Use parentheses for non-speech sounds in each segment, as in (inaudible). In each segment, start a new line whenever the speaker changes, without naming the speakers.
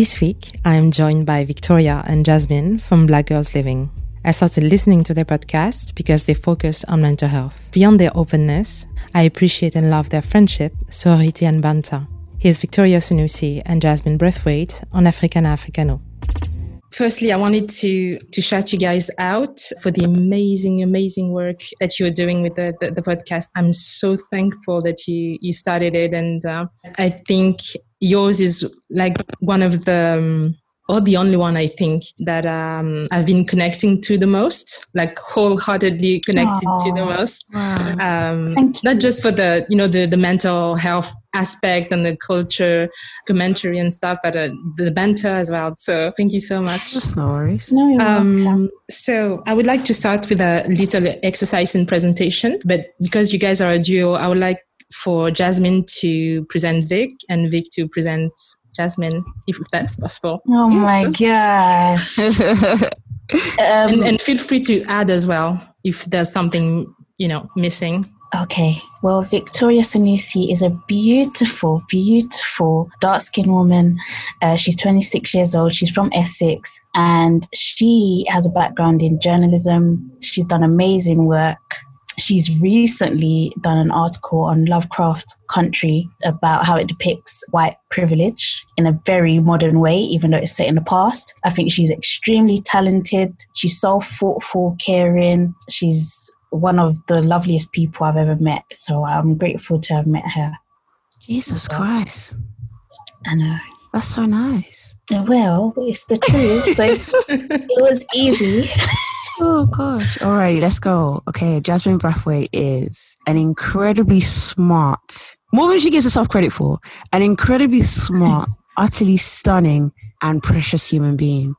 This week, I am joined by Victoria and Jasmine from Black Girls Living. I started listening to their podcast because they focus on mental health. Beyond their openness, I appreciate and love their friendship, sorority, and banter. Here's Victoria Sunusi and Jasmine Brathwaite on Africana Africano. Firstly, I wanted to to shout you guys out for the amazing, amazing work that you are doing with the, the, the podcast. I'm so thankful that you you started it, and uh, I think yours is like one of the um, or the only one I think that um, I've been connecting to the most, like wholeheartedly connected Aww. to the most. Wow. Um, not just for the you know the the mental health aspect and the culture commentary and stuff, but uh, the banter as well. So thank you so much.
That's no worries.
No, you're um, so I would like to start with a little exercise in presentation, but because you guys are a duo, I would like for Jasmine to present Vic and Vic to present Jasmine, if that's possible.
Oh (laughs) my gosh. (laughs) um,
and, and feel free to add as well if there's something, you know, missing.
Okay. Well, Victoria Sunusi is a beautiful, beautiful dark skinned woman. Uh, she's 26 years old. She's from Essex and she has a background in journalism. She's done amazing work she's recently done an article on Lovecraft Country about how it depicts white privilege in a very modern way, even though it's set in the past. I think she's extremely talented. She's so thoughtful, caring. She's one of the loveliest people I've ever met. So I'm grateful to have met her.
Jesus Christ.
I know.
That's so nice.
Well, it's the truth. So (laughs) it was easy. (laughs)
Oh gosh. All right, let's go. Okay, Jasmine Brathwaite is an incredibly smart, more than she gives herself credit for, an incredibly smart, (laughs) utterly stunning, and precious human being.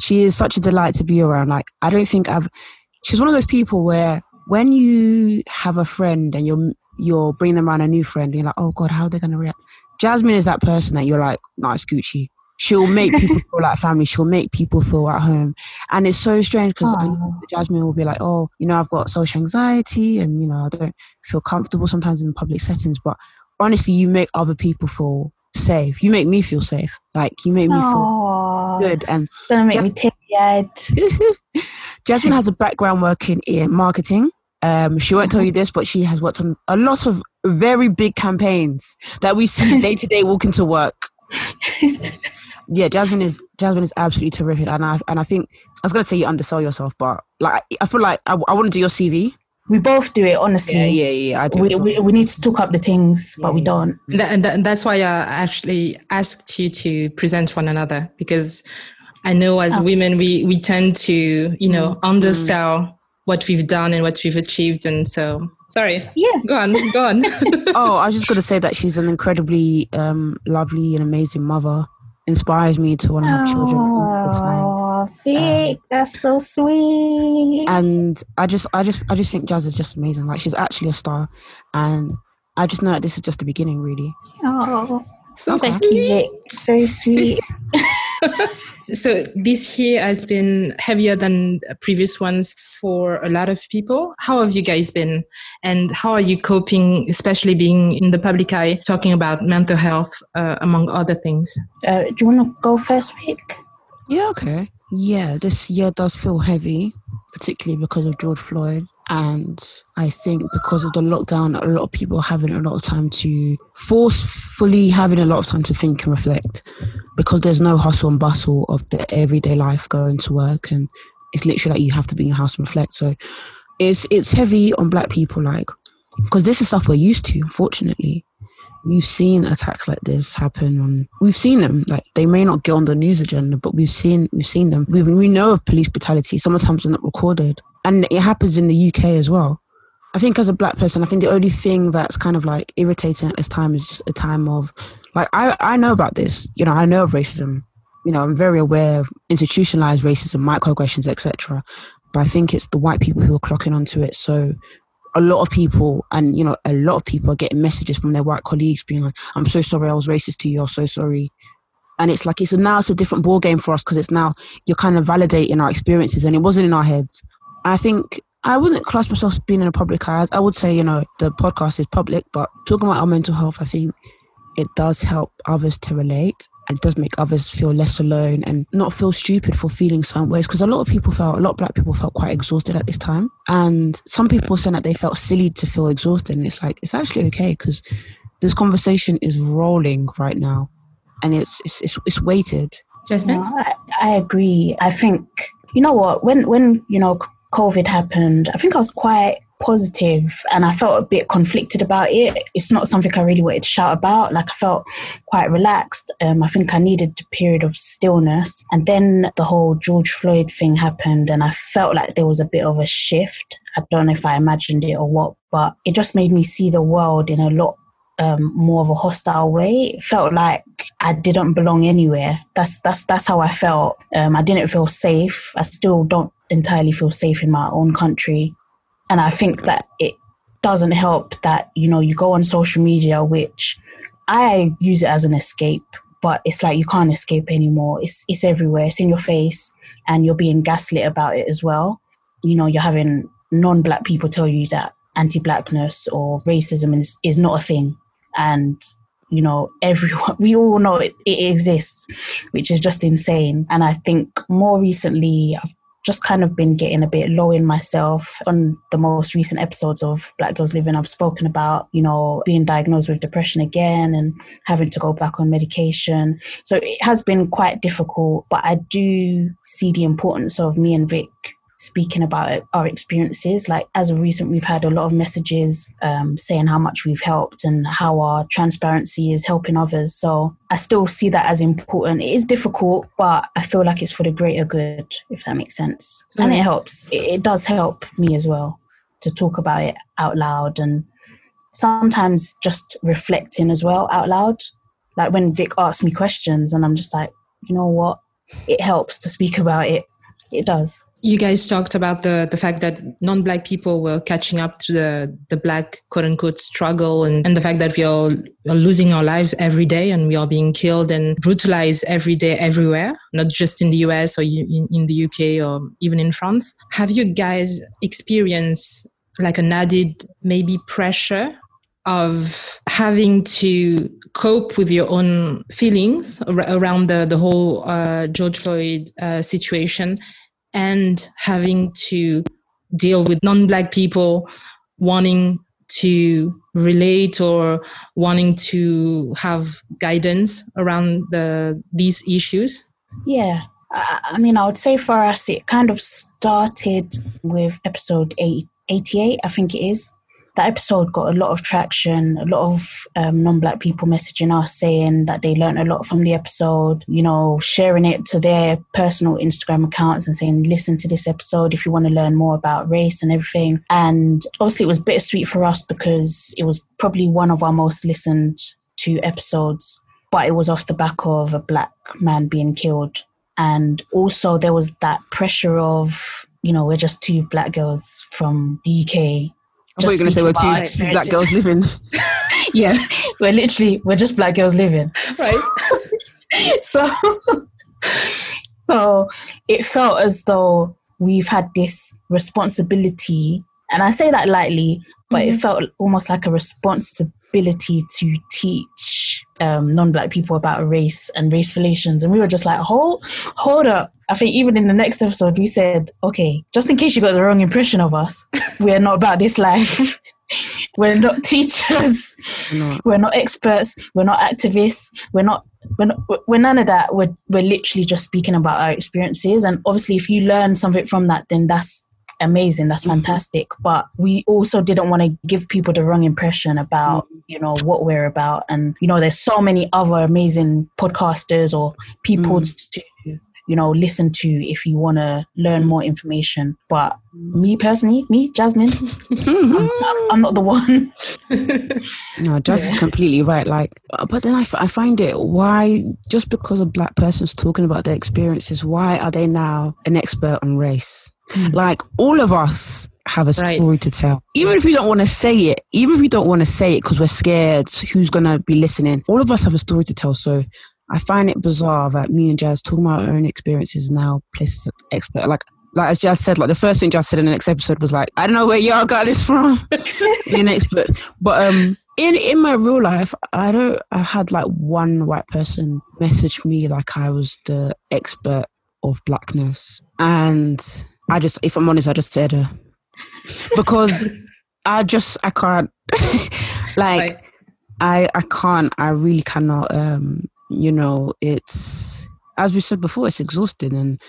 She is such a delight to be around. Like, I don't think I've. She's one of those people where when you have a friend and you're you're bringing them around a new friend, you're like, oh god, how are they gonna react? Jasmine is that person that you're like, nice Gucci. She'll make people feel like family. She'll make people feel at home. And it's so strange because Jasmine will be like, oh, you know, I've got social anxiety and, you know, I don't feel comfortable sometimes in public settings. But honestly, you make other people feel safe. You make me feel safe. Like, you make me feel good. And
don't make Jas- me teary-eyed. (laughs)
Jasmine has a background working in marketing. Um, she won't tell you this, but she has worked on a lot of very big campaigns that we see (laughs) day to day walking to work (laughs) yeah, Jasmine is Jasmine is absolutely terrific, and I and I think I was gonna say you undersell yourself, but like I feel like I, I want to do your CV.
We both do it, honestly.
Yeah, yeah, yeah. I do
we, we, we need to talk up the things, but yeah. we don't.
and, that, and that's why I actually asked you to present one another because I know as oh. women we we tend to you know mm. undersell mm. what we've done and what we've achieved, and so sorry.
Yeah.
Go on. Go on. (laughs)
oh, I was just (laughs) gonna say that she's an incredibly um, lovely and amazing mother inspires me to want to have children all the time.
Vic, um, that's so sweet.
And I just, I just, I just think Jazz is just amazing. Like she's actually a star, and I just know that this is just the beginning, really.
Oh, so thank sweet. you, Vic. So (laughs) sweet. (laughs)
So this year has been heavier than previous ones for a lot of people. How have you guys been? And how are you coping, especially being in the public eye, talking about mental health, uh, among other things?
Uh, do you want to go first, Vic?
Yeah, okay. Yeah, this year does feel heavy, particularly because of George Floyd. And I think because of the lockdown, a lot of people are having a lot of time to forcefully having a lot of time to think and reflect because there's no hustle and bustle of the everyday life going to work. And it's literally like you have to be in your house and reflect. So it's, it's heavy on black people, like, because this is stuff we're used to, unfortunately. We've seen attacks like this happen on, we've seen them, like they may not get on the news agenda, but we've seen, we've seen them. We, we know of police brutality. Sometimes they're not recorded and it happens in the UK as well. I think as a black person, I think the only thing that's kind of like irritating at this time is just a time of like I I know about this. You know, I know of racism. You know, I'm very aware of institutionalized racism, microaggressions, etc. But I think it's the white people who are clocking onto it. So a lot of people, and you know, a lot of people are getting messages from their white colleagues being like, "I'm so sorry, I was racist to you. I'm so sorry." And it's like it's a, now it's a different ball game for us because it's now you're kind of validating our experiences, and it wasn't in our heads. I think I wouldn't class myself as being in a public eye. I would say, you know, the podcast is public, but talking about our mental health, I think it does help others to relate and it does make others feel less alone and not feel stupid for feeling some ways because a lot of people felt a lot of black people felt quite exhausted at this time and some people saying that they felt silly to feel exhausted and it's like it's actually okay because this conversation is rolling right now and it's it's it's, it's weighted
Jasmine?
No, I, I agree. I think you know what when when you know COVID happened, I think I was quite positive and I felt a bit conflicted about it. It's not something I really wanted to shout about. Like I felt quite relaxed. Um, I think I needed a period of stillness. And then the whole George Floyd thing happened and I felt like there was a bit of a shift. I don't know if I imagined it or what, but it just made me see the world in a lot um, more of a hostile way. It felt like I didn't belong anywhere. That's that's that's how I felt. Um, I didn't feel safe. I still don't entirely feel safe in my own country, and I think that it doesn't help that you know you go on social media, which I use it as an escape, but it's like you can't escape anymore. It's it's everywhere. It's in your face, and you're being gaslit about it as well. You know, you're having non-black people tell you that anti-blackness or racism is, is not a thing and you know everyone (laughs) we all know it, it exists which is just insane and i think more recently i've just kind of been getting a bit low in myself on the most recent episodes of black girls living. I've spoken about you know being diagnosed with depression again and having to go back on medication. So it has been quite difficult but i do see the importance of me and vic speaking about our experiences. Like as of recent, we've had a lot of messages um, saying how much we've helped and how our transparency is helping others. So I still see that as important. It is difficult, but I feel like it's for the greater good, if that makes sense. Mm. And it helps. It, it does help me as well to talk about it out loud and sometimes just reflecting as well out loud. Like when Vic asks me questions and I'm just like, you know what? It helps to speak about it. It does.
You guys talked about the the fact that non-black people were catching up to the the black quote unquote struggle and, and the fact that we are, are losing our lives every day and we are being killed and brutalized every day everywhere not just in the US or in, in the UK or even in France. Have you guys experienced like an added maybe pressure of having to cope with your own feelings around the, the whole uh, George Floyd uh, situation and having to deal with non-black people wanting to relate or wanting to have guidance around the these issues?
Yeah. I mean i would say for us it kind of started with episode 8, 88 i think it is that episode got a lot of traction. A lot of um, non-black people messaging us saying that they learned a lot from the episode. You know, sharing it to their personal Instagram accounts and saying, "Listen to this episode if you want to learn more about race and everything." And obviously, it was bittersweet for us because it was probably one of our most listened to episodes, but it was off the back of a black man being killed. And also, there was that pressure of, you know, we're just two black girls from the UK
I thought you were going to say we're two, two black girls living. (laughs)
yeah, we're literally we're just black girls living, (laughs)
right? (laughs)
So, so it felt as though we've had this responsibility, and I say that lightly, but mm-hmm. it felt almost like a responsibility to teach um, non-black people about race and race relations, and we were just like, hold, hold up. I think even in the next episode, we said, okay, just in case you got the wrong impression of us, (laughs) we're not about this life. (laughs) we're not teachers. No. We're not experts. We're not activists. We're not. We're, not, we're none of that. We're, we're literally just speaking about our experiences. And obviously, if you learn something from that, then that's amazing that's fantastic but we also didn't want to give people the wrong impression about you know what we're about and you know there's so many other amazing podcasters or people mm. to you know listen to if you want to learn more information but me personally me jasmine I'm, I'm, not the one (laughs)
no jazz yeah. is completely right like but then I, f- I find it why just because a black person's talking about their experiences why are they now an expert on race Mm. Like all of us have a story right. to tell. Even if we don't want to say it, even if we don't want to say it because we're scared who's going to be listening, all of us have a story to tell. So I find it bizarre that me and Jazz talking about our own experiences now places expert. Like like as Jazz said, like the first thing Jazz said in the next episode was like, I don't know where y'all got this from. Being an expert. But um in in my real life, I don't I had like one white person message me like I was the expert of blackness. And I just if I'm honest, I just said her. Because (laughs) I just I can't (laughs) like
Right.
I I can't I really cannot um you know it's as we said before it's exhausting and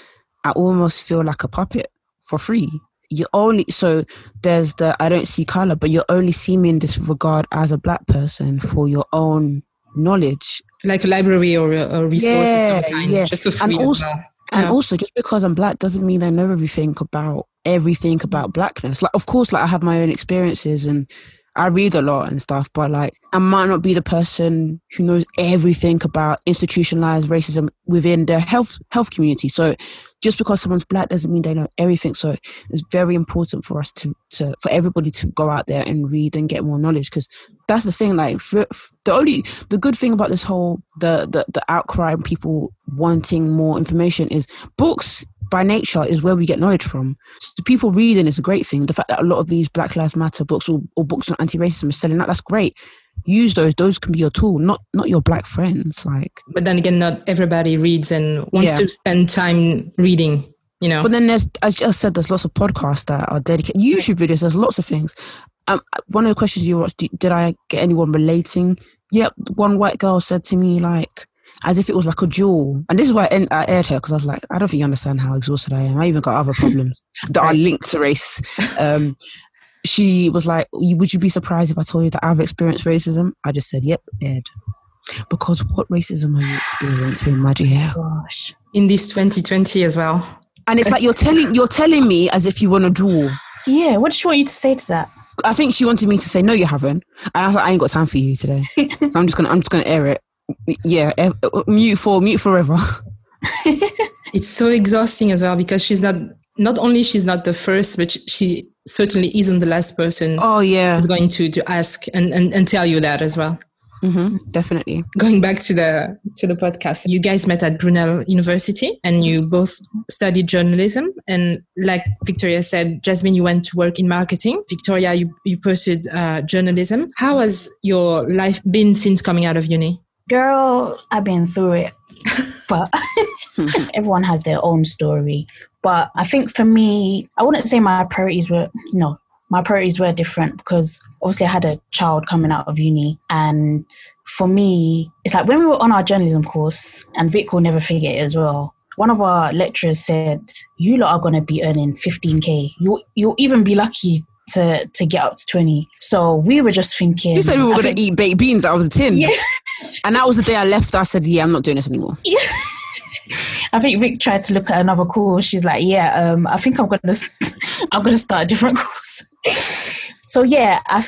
I almost feel like a puppet for free you only so there's the I don't see color but you only see me in this regard as a black person for your own knowledge
Like a library or a, a resource
Yeah,
of some kind,
yeah.
just for
And
free as
also-
well.
and
Yeah.
also just because I'm black doesn't mean I know everything about everything about blackness. Like of course like I have my own experiences and I read a lot and stuff, but like I might not be the person who knows everything about institutionalized racism within the health health community. So just because someone's black doesn't mean they know everything. So it's very important for us to, to for everybody to go out there and read and get more knowledge because that's the thing. Like for, f the only the good thing about this whole the, the the outcry and people wanting more information is books by nature is where we get knowledge from. So people reading is a great thing. The fact that a lot of these Black Lives Matter books or, or books on anti-racism is selling out, that's great. Use those. Those can be your tool, not not your black friends. Like,
But then again, not everybody reads and wants
Yeah.
to spend time reading, you know.
but then there's, as just said, there's lots of podcasts that are dedicated. YouTube videos. There's lots of things. Um, one of the questions you watched, did I get anyone relating? Yep. One white girl said to me like, as if it was like a jewel. And this is why I, I aired her because I was like, I don't think you understand how exhausted I am. I even got other (laughs) problems that are linked to race. Um, she was like, Would you be surprised if I told you that I've experienced racism? I just said, Yep, aired. Because what racism are you experiencing, my dear?
Gosh.
in this 2020 as well.
And it's like you're telling you're telling me as if you want to draw.
Yeah, what does she want you to say to that?
I think she wanted me to say no, you haven't. And I like, I ain't got time for you today. (laughs) so I'm just gonna I'm just gonna air it. Yeah, eh, mute for mute forever. (laughs)
It's so exhausting as well because she's not, not only she's not the first, but she certainly isn't the last person
Oh yeah,
who's going to, to ask and, and, and tell you that as well.
hmm definitely.
Going back to the to the podcast, you guys met at Brunel University and you both studied journalism. And like Victoria said, Jasmine, you went to work in marketing. Victoria, you, you pursued uh, journalism. How has your life been since coming out of uni?
Girl, I've been through it. but (laughs) (laughs) everyone has their own story. But I think for me, I wouldn't say my priorities were no, my priorities were different because obviously I had a child coming out of uni. And for me, it's like when we were on our journalism course, and Vic will never forget it as well. One of our lecturers said, You lot are gonna be earning 15k. You'll you'll even be lucky to to get up to 20. So we were just thinking
She said we were gonna eat baked beans out of the tin.
Yeah.
And that was the day I left. I said, Yeah, I'm not doing this anymore. (laughs)
I think Vic tried to look at another course. She's like, "Yeah, um, I think I'm gonna, (laughs) I'm gonna start a different (laughs) course." so yeah, I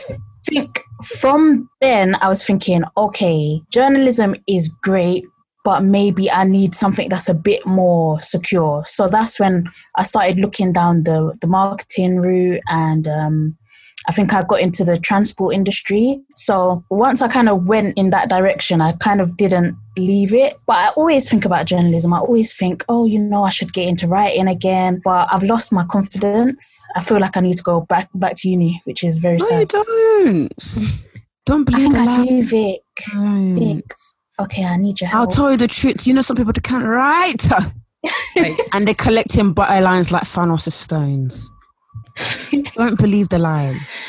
think from then I was thinking, okay, journalism is great, but maybe I need something that's a bit more secure. So that's when I started looking down the the marketing route and. Um, I think I got into the transport industry. So once I kind of went in that direction, I kind of didn't leave it. But I always think about journalism. I always think, oh, you know, I should get into writing again. But I've lost my confidence. I feel like I need to go back back to uni, which is very
No, you
sad.
don't. (laughs) Don't
I
believe
think I do, Vic.
Don't.
Vic. Okay, I need your help.
I'll tell you the truth. You know, some people they can't write, (laughs) (laughs) and they're collecting butter lines like Thanos' stones. Don't believe the lies.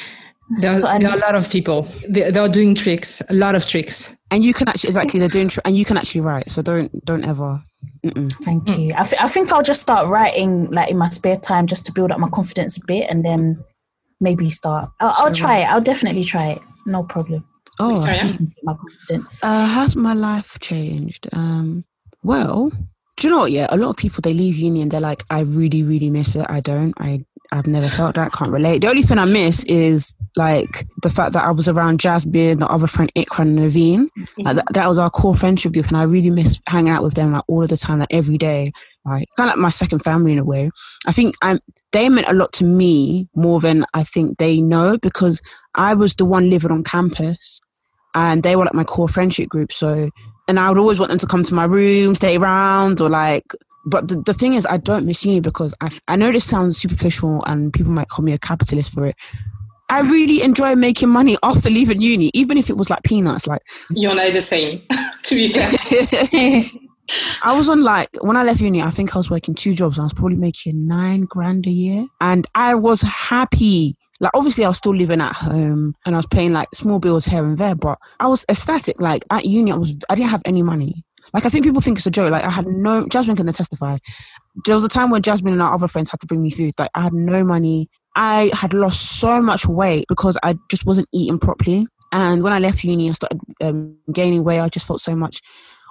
there, are,
So I
there are a lot of people. They, they're doing tricks, a lot of tricks.
And you can actually exactly they're doing, tr- and you can actually write. So don't don't ever. Mm-mm.
Thank you. I, th- I think I'll just start writing like in my spare time just to build up my confidence a bit and then maybe start. I'll, I'll try it. I'll definitely try it. No problem.
Oh,
Victoria?
Just to get my confidence.
uh, how's my life changed? Um, well, do you know what? Yeah, a lot of people they leave uni and they're like, I really, really miss it. I don't. I I've never felt that. Can't relate. The only thing I miss is like the fact that I was around Jasmine, the other friend Ikra and Naveen. Like, that, that was our core friendship group, and I really miss hanging out with them like all of the time, like every day. Like kind of like my second family in a way. I think I'm. They meant a lot to me more than I think they know because I was the one living on campus, and they were like my core friendship group. So, and I would always want them to come to my room, stay around, or like but the, the thing is, I don't miss uni because I, I know this sounds superficial and people might call me a capitalist for it. I really enjoy making money after leaving uni, even if it was like peanuts. Like
you're not the same, (laughs) to be fair. (laughs)
I was on like when I left uni, I think I was working two jobs. I was probably making nine grand a year, and I was happy. Like obviously, I was still living at home, and I was paying like small bills here and there. But I was ecstatic. Like at uni, I was I didn't have any money. Like I think people think it's a joke. Like I had no. Jasmine can testify. There was a time when Jasmine and our other friends had to bring me food. Like I had no money. I had lost so much weight because I just wasn't eating properly. And when I left uni, I started um, gaining weight. I just felt so much.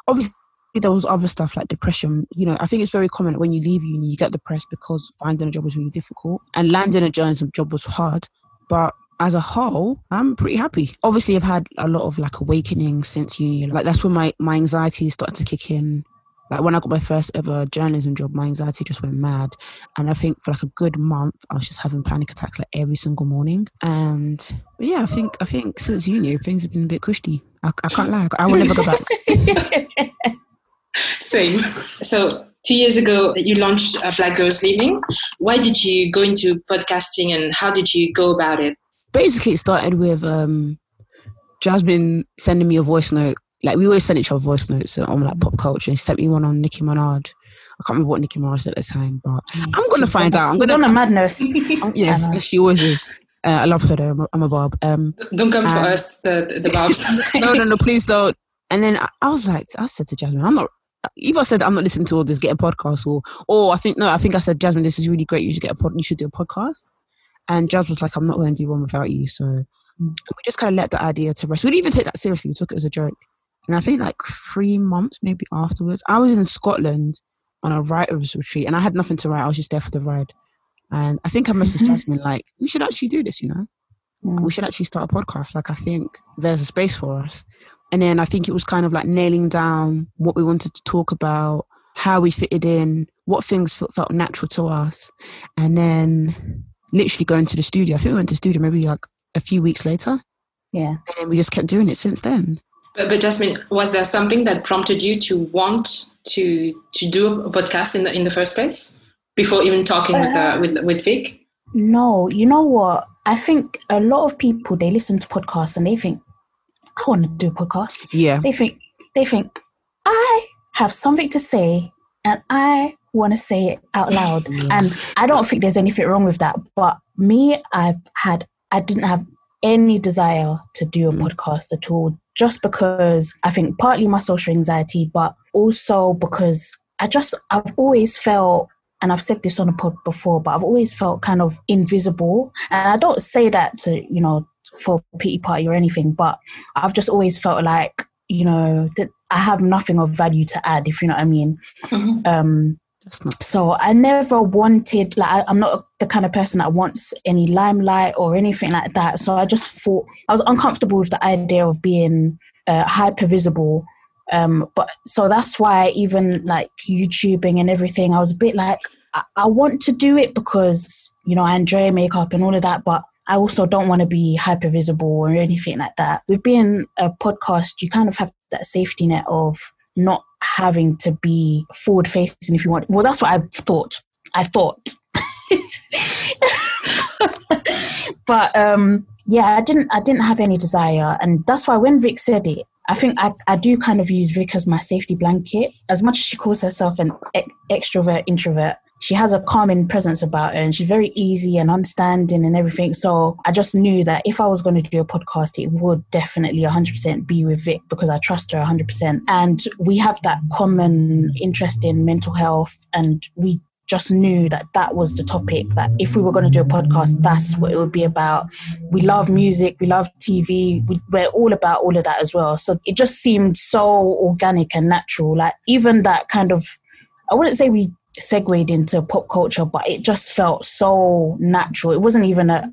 Obviously, there was other stuff like depression. You know, I think it's very common when you leave uni, you get depressed because finding a job was really difficult and landing a journalism job was hard. But as a whole, I'm pretty happy. Obviously, I've had a lot of like awakening since uni. Like that's when my my anxiety started to kick in. Like when I got my first ever journalism job, my anxiety just went mad. And I think for like a good month, I was just having panic attacks like every single morning. And yeah, I think I think since uni, things have been a bit cushy. I, I can't lie. I will never go back. (laughs) (laughs)
Same. So two years ago, you launched uh, Black Girls Living. Why did you go into podcasting, and how did you go about it?
Basically, it started with um, Jasmine sending me a voice note like we always send each other voice notes on like pop culture. She sent me one on Nicki Minaj. I can't remember what Nicki Minaj said at the time, but. I'm gonna find out. I'm
gonna
on
a madness. (laughs) (laughs)
yeah, she always is. Uh, I love her though. I'm a, I'm a Barb. Um,
don't come for us, the the Barbs. (laughs)
no, no, no, please don't. And then I, I, was like, I said to Jasmine, I'm not. Either I said I'm not listening to all this, get a podcast, or or I think no, I think I said Jasmine, this is really great. You should get a pod. You should do a podcast. And Jazz was like, I'm not going to do one without you. So mm. we just kind of let the idea to rest. We didn't even take that seriously. We took it as a joke. And I think like three months maybe afterwards, I was in Scotland on a writer's retreat and I had nothing to write. I was just there for the ride. And I think I messaged mm-hmm. Jasmine like, we should actually do this, you know? Mm. We should actually start a podcast. Like I think there's a space for us. And then I think it was kind of like nailing down what we wanted to talk about, how we fitted in, what things felt, felt natural to us. And then literally going to the studio. I think we went to the studio maybe like a few weeks later.
Yeah.
And then we just kept doing it since then.
But, but Jasmine, was there something that prompted you to want to to do a podcast in the in the first place before even talking uh, with uh, with with Vic?
No, you know what? I think a lot of people they listen to podcasts and they think, I want to do a podcast.
Yeah.
They think they think I have something to say and I want to say it out loud. (laughs) And I don't think there's anything wrong with that. But me, I've had I didn't have any desire to do a mm. podcast at all, just because I think partly my social anxiety, but also because I just, I've always felt, and I've said this on a pod before, but I've always felt kind of invisible. And I don't say that to, you know, for pity party or anything, but I've just always felt like, you know, that I have nothing of value to add, if you know what I mean. Mm-hmm. Um, so I never wanted like I, am not the kind of person that wants any limelight or anything like that. So I just thought I was uncomfortable with the idea of being uh, hyper visible. Um, but so that's why even like YouTubing and everything, I was a bit like I, I want to do it because you know I enjoy makeup and all of that, but I also don't want to be hyper visible or anything like that. With being a podcast, you kind of have that safety net of not having to be forward facing if you want. Well, that's what I thought. I thought. (laughs) but um, yeah, I didn't. I didn't have any desire, and that's why when Vic said it, I think I, I do kind of use Vic as my safety blanket. As much as she calls herself an e- extrovert introvert, she has a calming presence about her and she's very easy and understanding and everything. So I just knew that if I was going to do a podcast, it would definitely 100% be with Vic because I trust her 100%. And we have that common interest in mental health and we just knew that that was the topic that if we were going to do a podcast that's what it would be about we love music we love tv we, we're all about all of that as well so it just seemed so organic and natural like even that kind of i wouldn't say we segued into pop culture, but it just felt so natural. It wasn't even a,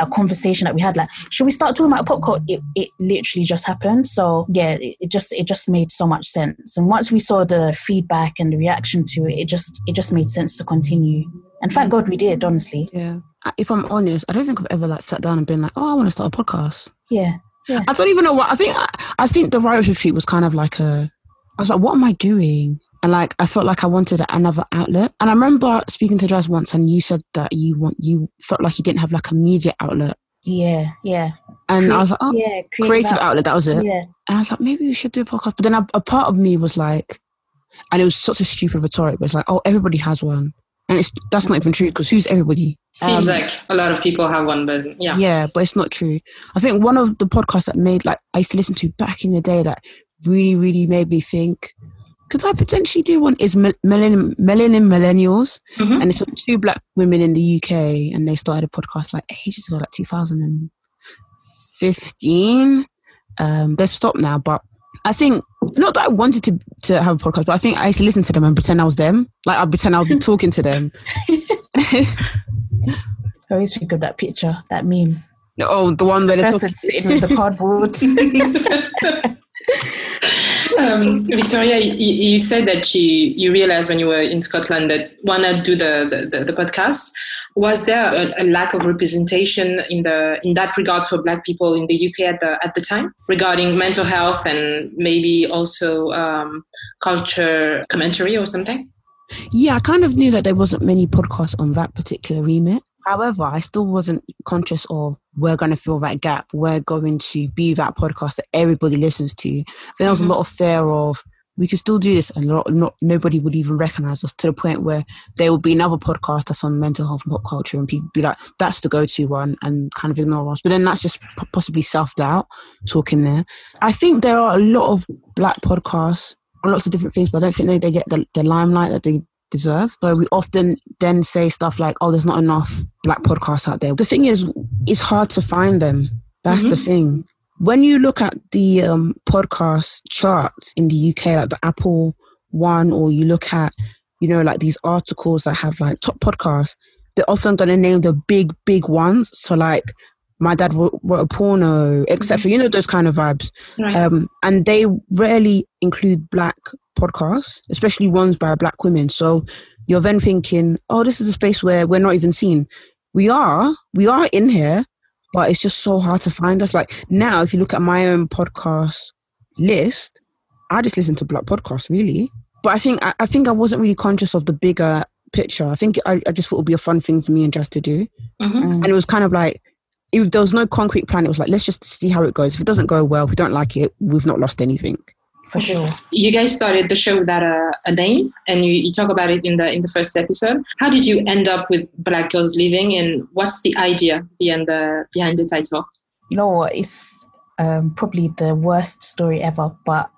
a conversation that we had like should we start talking about pop culture? It, it literally just happened. So yeah it, it, just it just made so much sense. And once we saw the feedback and the reaction to it it just it just made sense to continue. And thank god we did honestly.
Yeah. If i'm honest i don't think i've ever like sat down and been like oh i want to start a podcast.
Yeah. Yeah.
I don't even know what i think i, I think the writers retreat was kind of like a i was like what am i doing and like I felt like I wanted another outlet. And I remember speaking to Jazz once, and you said that you want you felt like you didn't have like a media outlet.
Yeah, yeah.
And
Cre-
I was like, oh,
yeah,
creative outlet. That was it.
Yeah,
And I was like, maybe we should do a podcast. But then a, a part of me was like, and it was such a stupid rhetoric, but it's like, oh, everybody has one. And it's that's not even true because who's everybody?
Seems
Um,
like a lot of people have one, but yeah.
Yeah, but it's not true. I think one of the podcasts that made like I used to listen to back in the day that really, really made me think, could I potentially do one? Is Mil- Millennium, Melanin Millennials,
Mhm.
and it's two black women in the UK, and they started a podcast like ages ago, like 2015. Um, they've stopped now, but I think not that I wanted to to have a podcast, but I think I used to listen to them and pretend I was them. Like I'd pretend I would be talking to them.
I (laughs) always think of that picture, that meme.
oh, the one that they're
Person sitting with the cardboard. (laughs) (laughs)
um, Victoria, you, you said that you, you realized when you were in Scotland that not do the, the, the, the podcast? Was there a, a lack of representation in the in that regard for Black people in the UK at the at the time regarding mental health and maybe also um, culture commentary or something?
Yeah, I kind of knew that there wasn't many podcasts on that particular remit. However, I still wasn't conscious of we're going to fill that gap. We're going to be that podcast that everybody listens to. There was a mm-hmm. lot of fear of we could still do this, and not, not nobody would even recognize us to the point where there will be another podcast that's on mental health and pop culture, and people be like, "That's the go-to one," and kind of ignore us. But then that's just p- possibly self-doubt talking there. I think there are a lot of black podcasts on lots of different things, but I don't think they, they get the, the limelight that they deserve. So we often then say stuff like, oh, there's not enough black podcasts out there. The thing is, it's hard to find them. That's the thing. When you look at the um, podcast charts in the UK, like the Apple one, or you look at, you know, like these articles that have like top podcasts, they're often going to name the big, big ones. So like, my dad wrote, wrote a porno, etc. You know those kind of vibes
Right.
um, and they rarely include black podcasts, especially ones by black women. So you're then thinking, oh, this is a space where we're not even seen. We are, we are in here, but it's just so hard to find us. Like now, if you look at my own podcast list, I just listen to black podcasts, really. But I think I, I think I wasn't really conscious of the bigger picture. I think I, I just thought it would be a fun thing for me and Jazz to do
Mhm.
and it was kind of like it, there was no concrete plan. It was like let's just see how it goes. If it doesn't go well, if we don't like it, we've not lost anything.
For sure.
You guys started the show without a, a name, and you, you talk about it in the in the first episode. How did you end up with Black Girls Living, and what's the idea behind the behind the title?
You know what? It's um, probably the worst story ever, but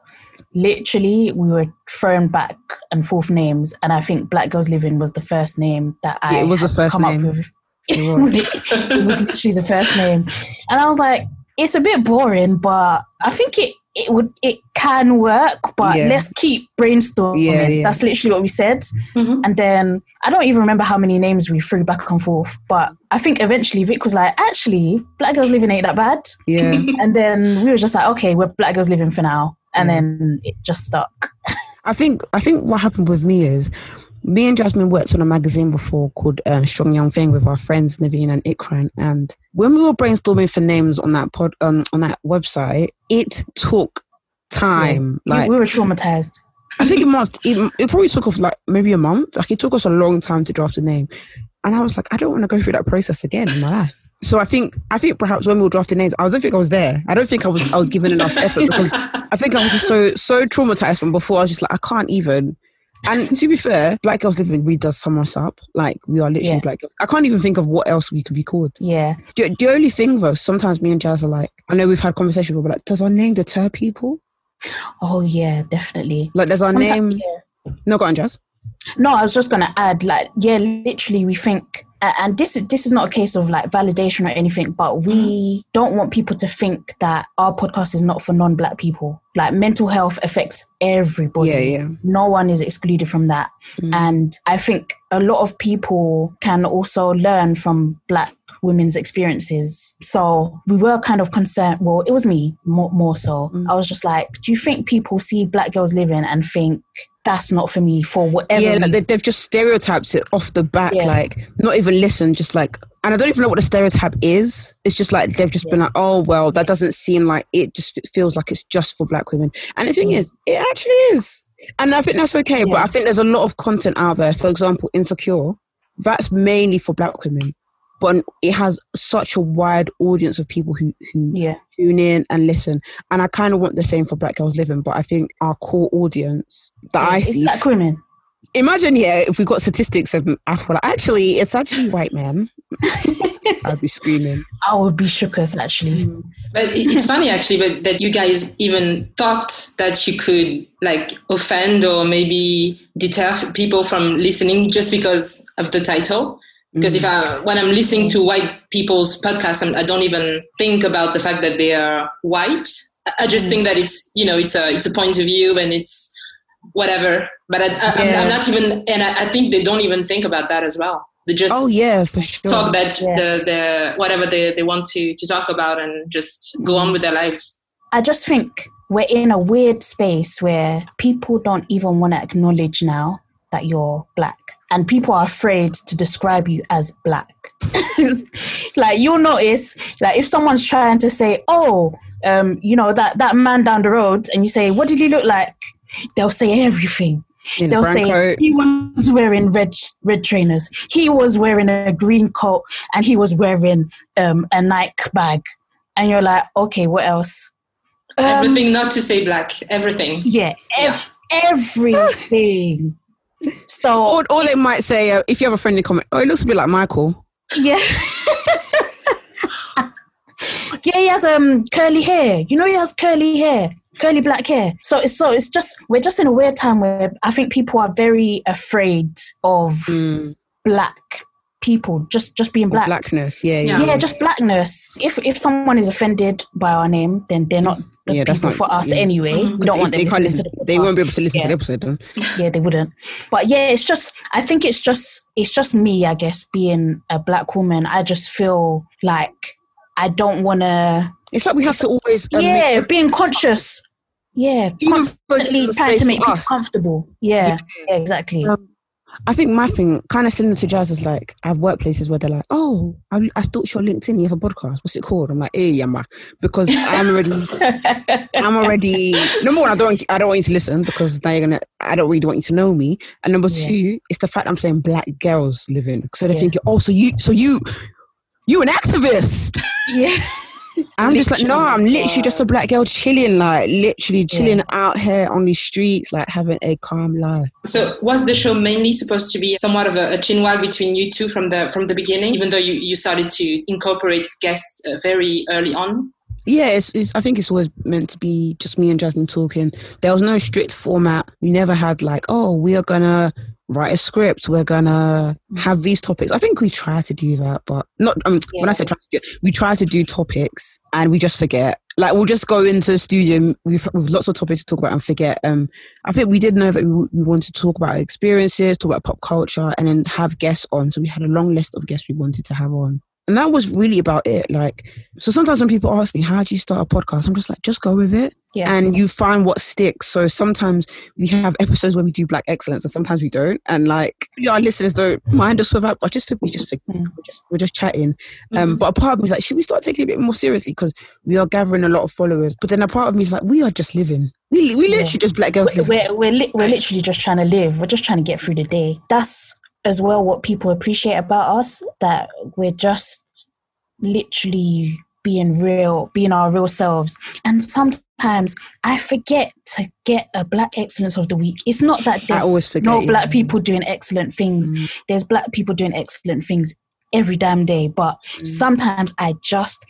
literally we were thrown back and forth names, and I think Black Girls Living was the first name that I
Yeah, it was the first
come
name.
up with.
It
It
was. (laughs)
was, it was literally the first name, and I was like, it's a bit boring, but I think it it would it can work, but
Yeah.
let's keep brainstorming.
Yeah, yeah.
That's literally what we said.
Mhm.
And then I don't even remember how many names we threw back and forth, but I think eventually Vic was like, actually, Black Girls Living ain't that bad.
Yeah, (laughs)
And then we were just like, okay, we're Black Girls Living for now. And
Yeah.
then it just stuck.
I think I think what happened with me is me and Jasmine worked on a magazine before called uh, Strong Young Thing with our friends Naveen and Ikran, and when we were brainstorming for names on that pod um, on that website, it took time.
We-
Like
we were traumatized.
I think it must. It, it probably took us like maybe a month. Like it took us a long time to draft a name, and I was like, I don't want to go through that process again in my life. So I think I think perhaps when we were drafting names, I don't think I was there. I don't think I was I was given enough effort because (laughs) I think I was just so so traumatized from before. I was just like, I can't even. And to be fair, Black Girls Living really does sum us up. Like we are literally
Yeah.
Black Girls. I can't even think of what else we could be called.
Yeah.
The, the only thing though, sometimes me and Jazz are like, I know we've had conversations, but we're like, does our name deter people?
Oh, yeah, definitely.
Like, does our
Someti-
name?
yeah.
No, go on, Jazz.
No, I was just gonna add, like, yeah, literally, we think, and this is this is not a case of like validation or anything, but we don't want people to think that our podcast is not for non-black people. Like, mental health affects everybody.
Yeah, yeah.
No one is excluded from that,
Mm.
and I think a lot of people can also learn from black women's experiences. So we were kind of concerned. Well, it was me more, more so.
Mm.
I was just like, do you think people see black girls living and think that's not for me for whatever
yeah, like they, they've just stereotyped it off the back,
Yeah.
like not even listen, just like, and I don't even know what the stereotype is. It's just like they've just been like, oh well, that doesn't seem like it. Just feels like it's just for black women. And the thing
Yeah.
is, it actually is. And I think that's okay, but I think there's a lot of content out there. For example, Insecure, that's mainly for black women, but it has such a wide audience of people who, who
Yeah.
tune in and listen. And I kind of want the same for Black Girls Living, but I think our core audience that I see,
black women.
imagine, yeah, if we got statistics of Afro, actually, it's actually white men. (laughs) I'd be screaming.
I would be shookers actually.
Mm. But it's funny actually, but that you guys even thought that you could like offend or maybe deter people from listening just because of the title. Because if mm. I, when I'm listening to white people's podcasts, I'm, I don't even think about the fact that they are white. I- just mm. think that it's you know it's a it's a point of view and it's whatever. But I, I, I'm,
Yeah.
I'm not even, and I, I think they don't even think about that as well. They just
Oh, yeah, for sure.
talk about
Yeah.
the, the whatever they, they want to, to talk about and just go on with their lives.
I just think we're in a weird space where people don't even want to acknowledge now that you're black. And people are afraid to describe you as black. (laughs) like you'll notice, like if someone's trying to say, "Oh, um, you know that that man down the road," and you say, "What did he look like?" They'll say everything.
In
They'll say
coat.
he was wearing red red trainers. He was wearing a green coat, and he was wearing um, a Nike bag. And you're like, okay, what else? Um,
everything, not to say black, everything.
yeah, ev- everything. So
Or, or they might say, uh, if you have a friendly comment, oh, it looks a bit like Michael.
yeah. yeah, he has um curly hair. You know, he has curly hair, curly black hair. So it's so it's just we're just in a weird time where I think people are very afraid of
Mm,
black people just just being black.
blackness, yeah, yeah.
Yeah.
Yeah, just blackness. If if someone is offended by our name, then they're not the
Yeah, that's
people
not-
for us
yeah.
anyway.
Mhm.
We don't
they,
want them
they can't listen.
to the
They won't be able to listen
Yeah.
to the episode then.
yeah they wouldn't but yeah it's just i think it's just it's just me i guess being a black woman i just feel like i don't want to
It's like we have to always um,
yeah
make-
being conscious yeah
Even
constantly trying to make people
us.
comfortable yeah, yeah exactly
Um, I think my thing, kind of similar to Jazz, is like I have workplaces where they're like, "Oh, I, I thought your LinkedIn. You have a podcast. What's it called?" I'm like, "Hey, yama," because I'm already, (laughs) I'm already. Number one, I don't, I don't want you to listen because now you're gonna. I don't really want you to know me. And number
Yeah.
two, it's the fact I'm saying black girls living, so they
Yeah.
think, "Oh, so you, so you, you an activist?"
yeah
I'm just like, no, I'm literally just a black girl chilling, like literally chilling
Yeah.
out here on the streets, like having a calm life.
So was the show mainly supposed to be somewhat of a, a chinwag between you two from the from the beginning, even though you, you started to incorporate guests uh, very early on?
Yeah, it's, it's, I think it's always meant to be just me and Jasmine talking. There was no strict format. We never had like, oh, we are gonna write a script. We're gonna have these topics. I think we try to do that, but not. Um, When I
Yeah.
say try to do, we try to do topics and we just forget. Like we'll just go into the studio with, with lots of topics to talk about and forget. Um, I think we did know that we, we wanted to talk about experiences, talk about pop culture, and then have guests on. So we had a long list of guests we wanted to have on. And that was really about it. Like, so sometimes when people ask me, how do you start a podcast? I'm just like, just go with it.
yeah
And you find what sticks. So sometimes we have episodes where we do black excellence and sometimes we don't. And like, our listeners don't mind us for that. But I just think we just, think
Mm.
we're just, we're just chatting. Um, But a part of me is like, should we start taking it a bit more seriously? Because we are gathering a lot of followers. But then a part of me is like, we are just living. We, we literally just black girls
we're, we're, we're, li- we're literally just trying to live we're just trying to get through the day that's as well what people appreciate about us that we're just literally being real being our real selves and sometimes i forget to get a black excellence of the week it's not that
I always forget.
no
yeah.
black people doing excellent things
Mm.
there's black people doing excellent things every damn day but
Mm.
sometimes i just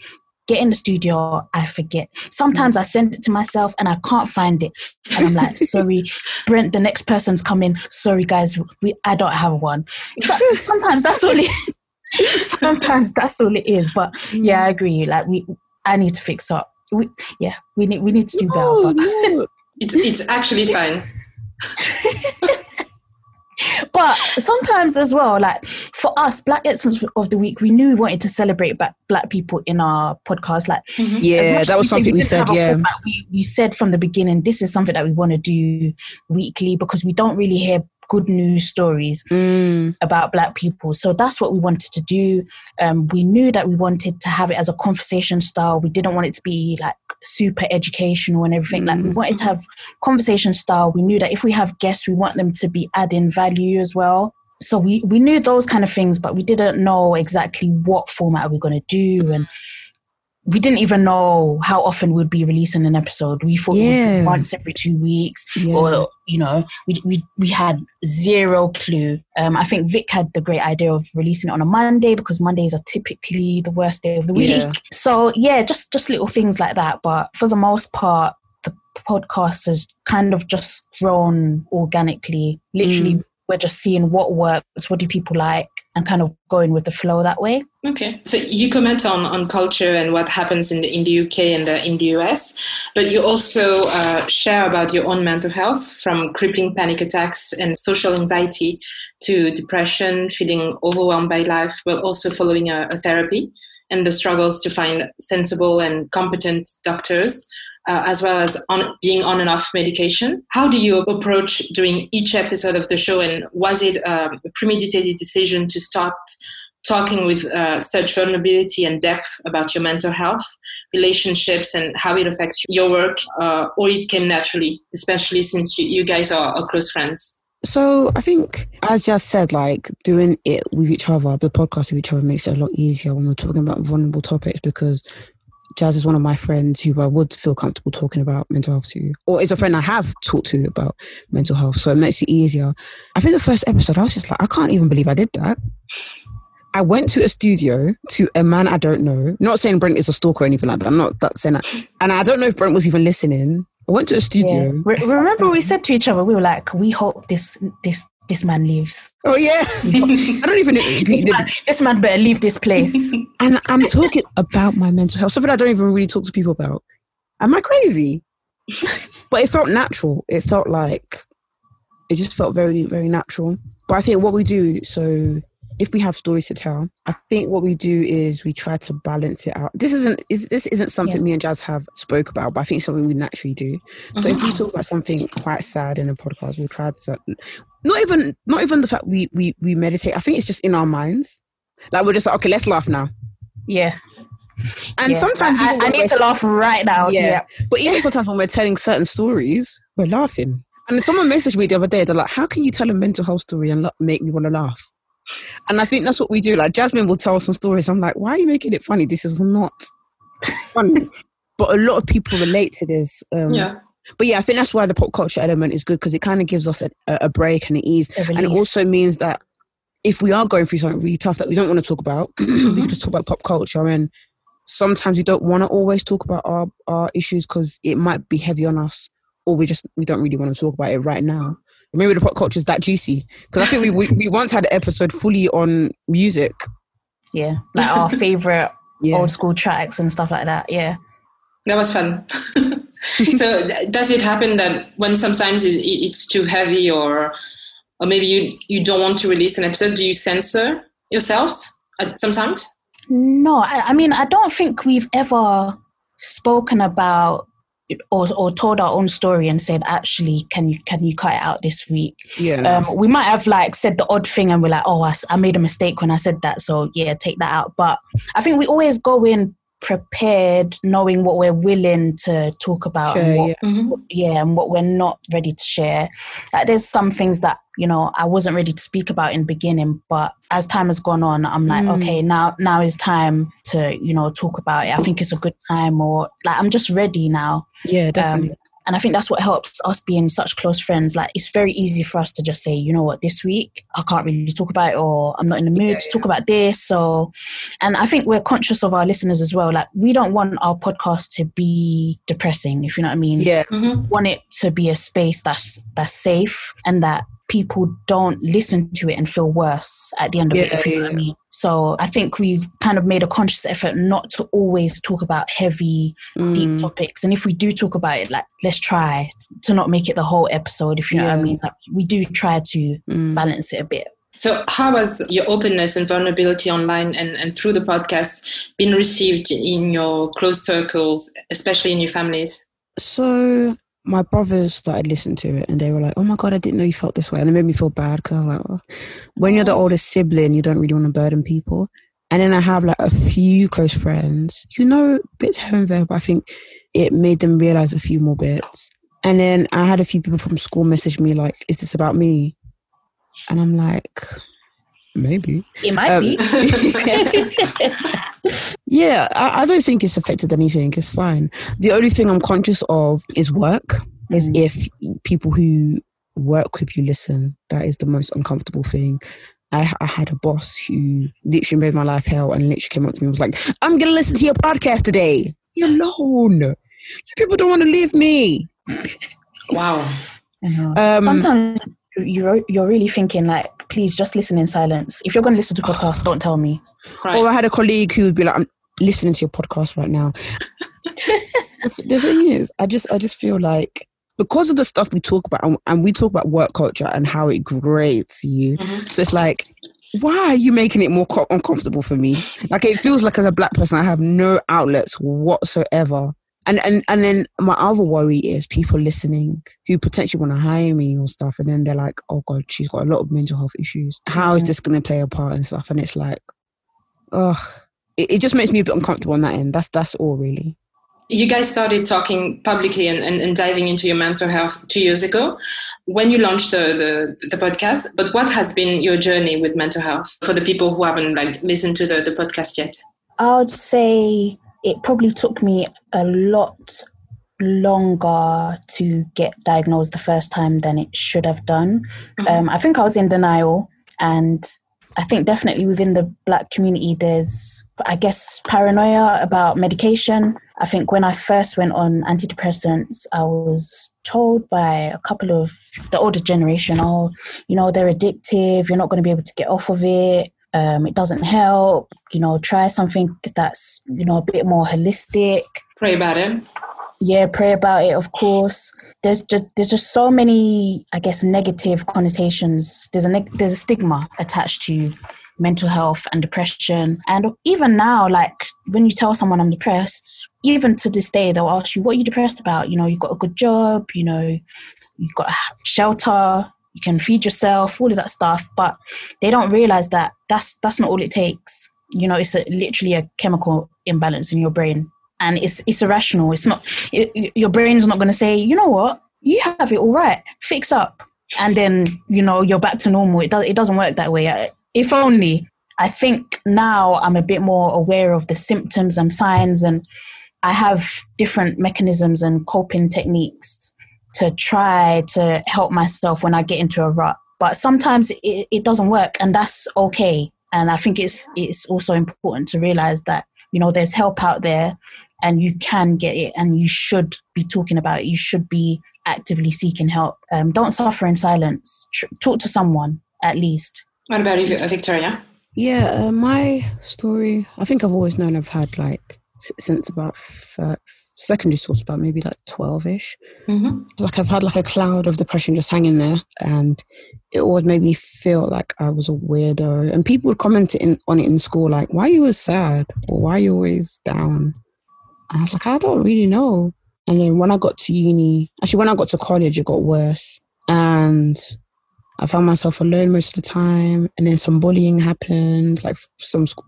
get in the studio i forget. Sometimes i send it to myself and i can't find it. And i'm like sorry brent the next person's coming. Sorry guys we i don't have one. So, sometimes that's all it (laughs) sometimes that's all it is. But yeah i agree. Like we i need to fix up. We, yeah we need we need to do better but,
no. (laughs)
It's it's actually fine. (laughs)
but sometimes as well like for us black excellence of the week we knew we wanted to celebrate black, black people in our podcast like as
mm-hmm.
Yeah,
that was
say
something we said. Yeah.
format, we, we said from the beginning this is something that we want to do weekly because we don't really hear good news stories
Mm.
about black people. So that's what we wanted to do. Um, we knew that we wanted to have it as a conversation style. We didn't want it to be like super educational and everything. Like we wanted to have conversation style. We knew that if we have guests, we want them to be adding value as well. So we, we knew those kind of things, but we didn't know exactly what format are we going to do and we didn't even know how often we'd be releasing an episode. We thought
Yeah.
once every two weeks
Yeah.
or you know we, we we had zero clue um i think vic had the great idea of releasing it on a monday because mondays are typically the worst day of the week
Yeah.
so yeah just just little things like that but for the most part the podcast has kind of just grown organically literally we're just seeing what works what do people like and kind of going with the flow that way
Okay, so you comment on, on culture and what happens in the in the UK and the, in the US, but you also uh, share about your own mental health, from crippling panic attacks and social anxiety to depression, feeling overwhelmed by life, but also following a, a therapy and the struggles to find sensible and competent doctors. Uh, as well as on being on and off medication. How do you approach during each episode of the show, and was it um, a premeditated decision to start talking with uh, such vulnerability and depth about your mental health, relationships, and how it affects your work, uh, or it came naturally, especially since you, you guys are, are close friends?
So I think, as just said, like doing it with each other, the podcast with each other makes it a lot easier when we're talking about vulnerable topics because Jazz is one of my friends who I would feel comfortable talking about mental health to, or is a friend I have talked to about mental health. So it makes it easier. I think the first episode, I was just like, I can't even believe I did that. I went to a studio to a man I don't know. Not saying Brent is a stalker or anything like that. I'm not that saying that. And I don't know if Brent was even listening. I went to a studio.
Re- remember we said to each other we were like we hope this this this man leaves
Oh yeah. I don't even know
this man, this man better leave this place (laughs)
And I'm talking about my mental health, something I don't even really talk to people about. Am I crazy? (laughs) but it felt natural. It felt like it just felt very, very natural. But I think what we do, so if we have stories to tell, I think what we do is we try to balance it out. This isn't is, this isn't something
Yeah.
me and Jazz have spoke about, but I think it's something we naturally do. So if we mm-hmm. talk about something quite sad in a podcast, we'll try to not even not even the fact we we we meditate. I think it's just in our minds. Like we're just like, okay, let's laugh now.
yeah
And
yeah.
sometimes
I, I need to laugh right now
yeah.
yeah,
But even sometimes when we're telling certain stories, we're laughing. And someone messaged me the other day. They're like, "How can you tell a mental health story and make me want to laugh?" And I think that's what we do. Like Jasmine will tell some stories. I'm like, "Why are you making it funny? This is not funny." (laughs) but a lot of people relate to this. Um,
Yeah.
But yeah, I think that's why the pop culture element is good because it kind of gives us a, a break and an ease, and it also means that if we are going through something really tough that we don't want to talk about, (clears throat) we just talk about pop culture. And sometimes we don't want to always talk about our, our issues because it might be heavy on us, or we just we don't really want to talk about it right now. Maybe the pop culture is that juicy because I think we, we we once had an episode fully on music.
yeah like our (laughs) favorite
Yeah,
old school tracks and stuff like that yeah
That was fun. (laughs) so, does it happen that when sometimes it, it- it's too heavy, or or maybe you you don't want to release an episode, do you censor yourselves sometimes?
No, I, I mean, I don't think we've ever spoken about it or, or told our own story and said, actually, can you can you cut it out this week?
yeah,
Um, we might have like said the odd thing and we're like, oh, I, I made a mistake when I said that, so yeah, take that out. But I think we always go in prepared, knowing what we're willing to talk about
Sure,
and what,
Mhm.
yeah, and what we're not ready to share. Like there's some things that you know I wasn't ready to speak about in the beginning, but as time has gone on, I'm like,
Mm.
okay, now now is time to you know talk about it. I think it's a good time, or like I'm just ready now.
yeah, definitely.
Um, and I think that's what helps us being such close friends. Like it's very easy for us to just say, you know what, this week I can't really talk about it, or I'm not in the mood
Yeah,
to talk about this. So, and I think we're conscious of our listeners as well. Like we don't want our podcast to be depressing, if you know what I mean
yeah,
Mhm.
want it to be a space that's that's safe and that people don't listen to it and feel worse at the end of it,
Yeah,
if you know what I mean. So I think we've kind of made a conscious effort not to always talk about heavy, deep
Mm,
topics. And if we do talk about it, like let's try to not make it the whole episode, if you know what I mean. Like we do try to
mm.
balance it a bit.
So, how has your openness and vulnerability online and, and through the podcast been received in your close circles, especially in your families?
So my brothers started listening to it and they were like, "Oh my god, I didn't know you felt this way," and it made me feel bad because I was like, oh. "When you're the oldest sibling, you don't really want to burden people." And then I have like a few close friends who know bits here and there, but I think it made them realize a few more bits. And then I had a few people from school message me like, "Is this about me?" And I'm like, maybe.
It might
Um,
be. (laughs)
Yeah, I, I don't think it's affected anything. It's fine. The only thing I'm conscious of is work. Is
Mm.
if people who work with you listen. That is the most uncomfortable thing. I, I had a boss who literally made my life hell and literally came up to me and was like, I'm going to listen to your podcast today. You're alone. You people don't want to leave me.
Wow.
Um,
Sometimes you're you're really thinking like, please just listen in silence. If you're going to listen to podcasts, don't tell me.
Right.
Or I had a colleague who would be like, I'm listening to your podcast right now. (laughs) the thing is, I just I just feel like because of the stuff we talk about and, and we talk about work culture and how it grates you.
Mhm.
So it's like, why are you making it more co- uncomfortable for me? Like it feels like as a black person, I have no outlets whatsoever. And and and then my other worry is people listening who potentially want to hire me or stuff, and then they're like, "Oh God, she's got a lot of mental health issues. How is this going to play a part and stuff?" And it's like, ugh, it, it just makes me a bit uncomfortable on that end. That's that's all really.
you guys started talking publicly and, and, and diving into your mental health two years ago when you launched the, the, the podcast but what has been your journey with mental health for the people who haven't like listened to the, the podcast yet
I would say it probably took me a lot longer to get diagnosed the first time than it should have done.
Mhm.
Um, I think I was in denial, and I think definitely within the black community, there's, I guess, paranoia about medication. I think when I first went on antidepressants, I was told by a couple of the older generation, oh, you know, they're addictive, you're not going to be able to get off of it um, it doesn't help. You know, try something that's you know a bit more holistic.
pray about it
Yeah, pray about it. Of course, there's just there's just so many, I guess, negative connotations. There's a neg- there's a stigma attached to mental health and depression, and even now, like when you tell someone I'm depressed, even to this day, they'll ask you, "What are you depressed about?" You know, you've got a good job. You know, you've got a shelter. You can feed yourself, all of that stuff, but they don't realize that that's that's not all it takes. You know, it's a, literally a chemical imbalance in your brain, and it's it's irrational. It's not it, your brain's not going to say, you know what, you have it all right, fix up, and then you know you're back to normal. It does it doesn't work that way. If only. I think now I'm a bit more aware of the symptoms and signs, and I have different mechanisms and coping techniques to try to help myself when I get into a rut. But sometimes it, it doesn't work, and that's okay. And I think it's it's also important to realize that you know there's help out there, and you can get it, and you should be talking about it. You should be actively seeking help. Um, don't suffer in silence. Tr- talk to someone at least.
what about you victoria
Yeah, uh, my story. I think I've always known I've had like since about f- secondary school, about maybe like twelve ish.
mm-hmm.
like I've had like a cloud of depression just hanging there, and it always made me feel like I was a weirdo. And people would comment in, on it in school, like, "Why are you always sad?" or "Why are you always down?" And I was like, "I don't really know." And then when I got to uni, actually when I got to college, it got worse, and I found myself alone most of the time. And then some bullying happened, like some sc-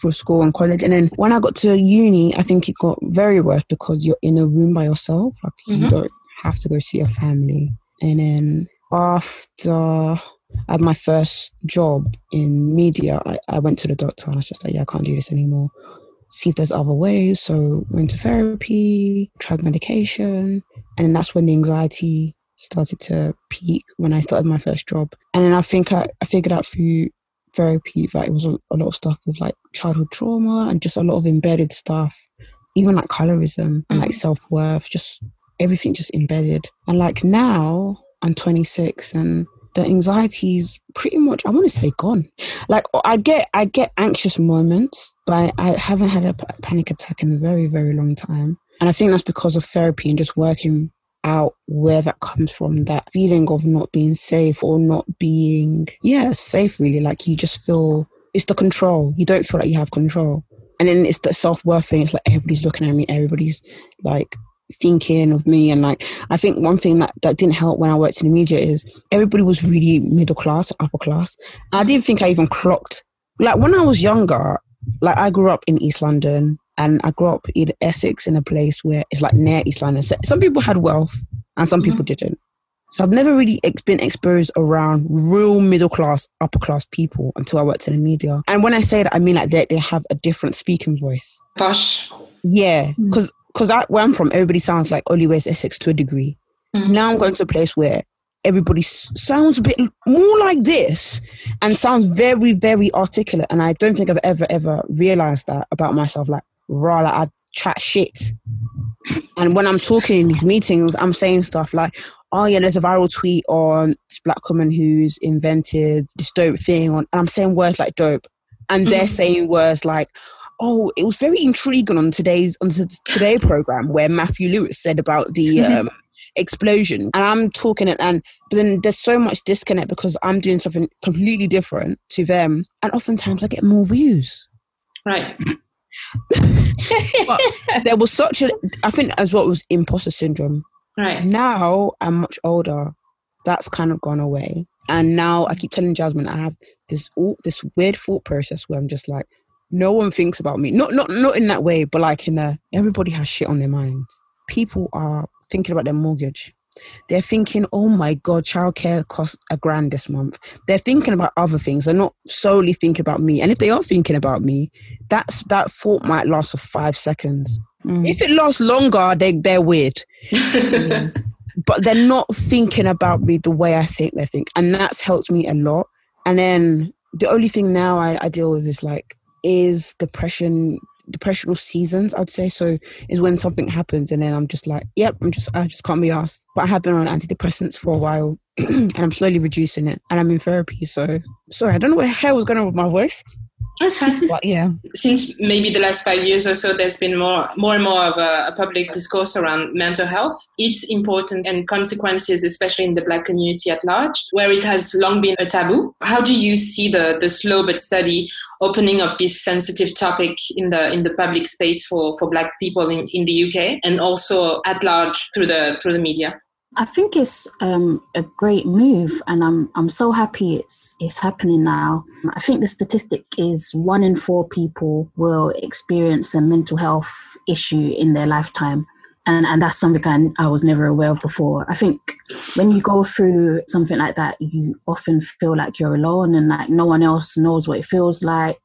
for school and college. And then when I got to uni, I think it got very worse because you're in a room by yourself. Like you
Mhm.
don't have to go see your family. And then after I had my first job in media, I, I went to the doctor and I was just like, yeah, I can't do this anymore. See if there's other ways. So went to therapy, tried medication, and then that's when the anxiety started to peak when I started my first job. And then I think I, I figured out through therapy that it was a, lot of stuff with like childhood trauma and just a lot of embedded stuff, even like colorism and like
Mhm.
self worth, just everything just embedded. And like now I'm 26 and the anxiety is pretty much I want to say gone. Like I get I get anxious moments, but I haven't had a panic attack in a very very long time. And I think that's because of therapy and just working out where that comes from that feeling of not being safe or not being yeah safe really. Like you just feel it's the control. You don't feel like you have control. And then it's the self-worth thing. It's like everybody's looking at me. Everybody's like thinking of me. And like I think one thing that, that didn't help when I worked in the media is everybody was really middle class, upper class. I didn't think I even clocked like when I was younger, like I grew up in East London and I grew up in Essex in a place where it's like near East London. So some people had wealth and some people mm-hmm. didn't. So I've never really been exposed around real middle class, upper class people until I worked in the media. And when I say that, I mean like they, they have a different speaking voice.
Posh.
Yeah, because mm. because where I'm from, everybody sounds like Only Way Is Essex to a degree. Mm-hmm. Now I'm going to a place where everybody sounds a bit more like this and sounds very, very articulate. And I don't think I've ever, ever realized that about myself. Like, raw, like I chat shit. and when I'm talking in these meetings, I'm saying stuff like, oh yeah, there's a viral tweet on this black woman who's invented this dope thing on, and I'm saying words like dope. And they're mm-hmm. saying words like, oh, it was very intriguing on today's on today program where Matthew Lewis said about the (laughs) um, explosion. And I'm talking it, and but then there's so much disconnect because I'm doing something completely different to them, and oftentimes I get more views.
Right.
But there was such a, I think as well was imposter syndrome.
Right.
Now I'm much older. That's kind of gone away. And now I keep telling Jasmine I have this all this weird thought process where I'm just like, no one thinks about me. Not not not in that way, but like in a everybody has shit on their minds. People are thinking about their mortgage. They're thinking, oh my God, childcare costs a grand this month. They're thinking about other things. They're not solely thinking about me. And if they are thinking about me, that's that thought might last for five seconds. Mm. If it lasts longer, they, they're weird. (laughs) but they're not thinking about me the way I think they think. And that's helped me a lot. And then the only thing now I, I deal with is like, is depression depressional seasons, I'd say. So is when something happens and then I'm just like, yep, I'm just I just can't be asked. But I have been on antidepressants for a while (clears throat) and I'm slowly reducing it. And I'm in therapy. So sorry, I don't know what the hell was going on with my voice.
That's fine.
But yeah.
Since maybe the last five years or so, there's been more, more and more of a, a, public discourse around mental health, its importance and consequences, especially in the Black community at large, where it has long been a taboo. How do you see the, the slow but steady opening of this sensitive topic in the in the public space for, for Black people in, in the UK and also at large through the through the media?
I think it's um, a great move, and I'm I'm so happy it's it's happening now. I think the statistic is one in four people will experience a mental health issue in their lifetime, and and that's something I, I was never aware of before. I think when you go through something like that, you often feel like you're alone and like no one else knows what it feels like,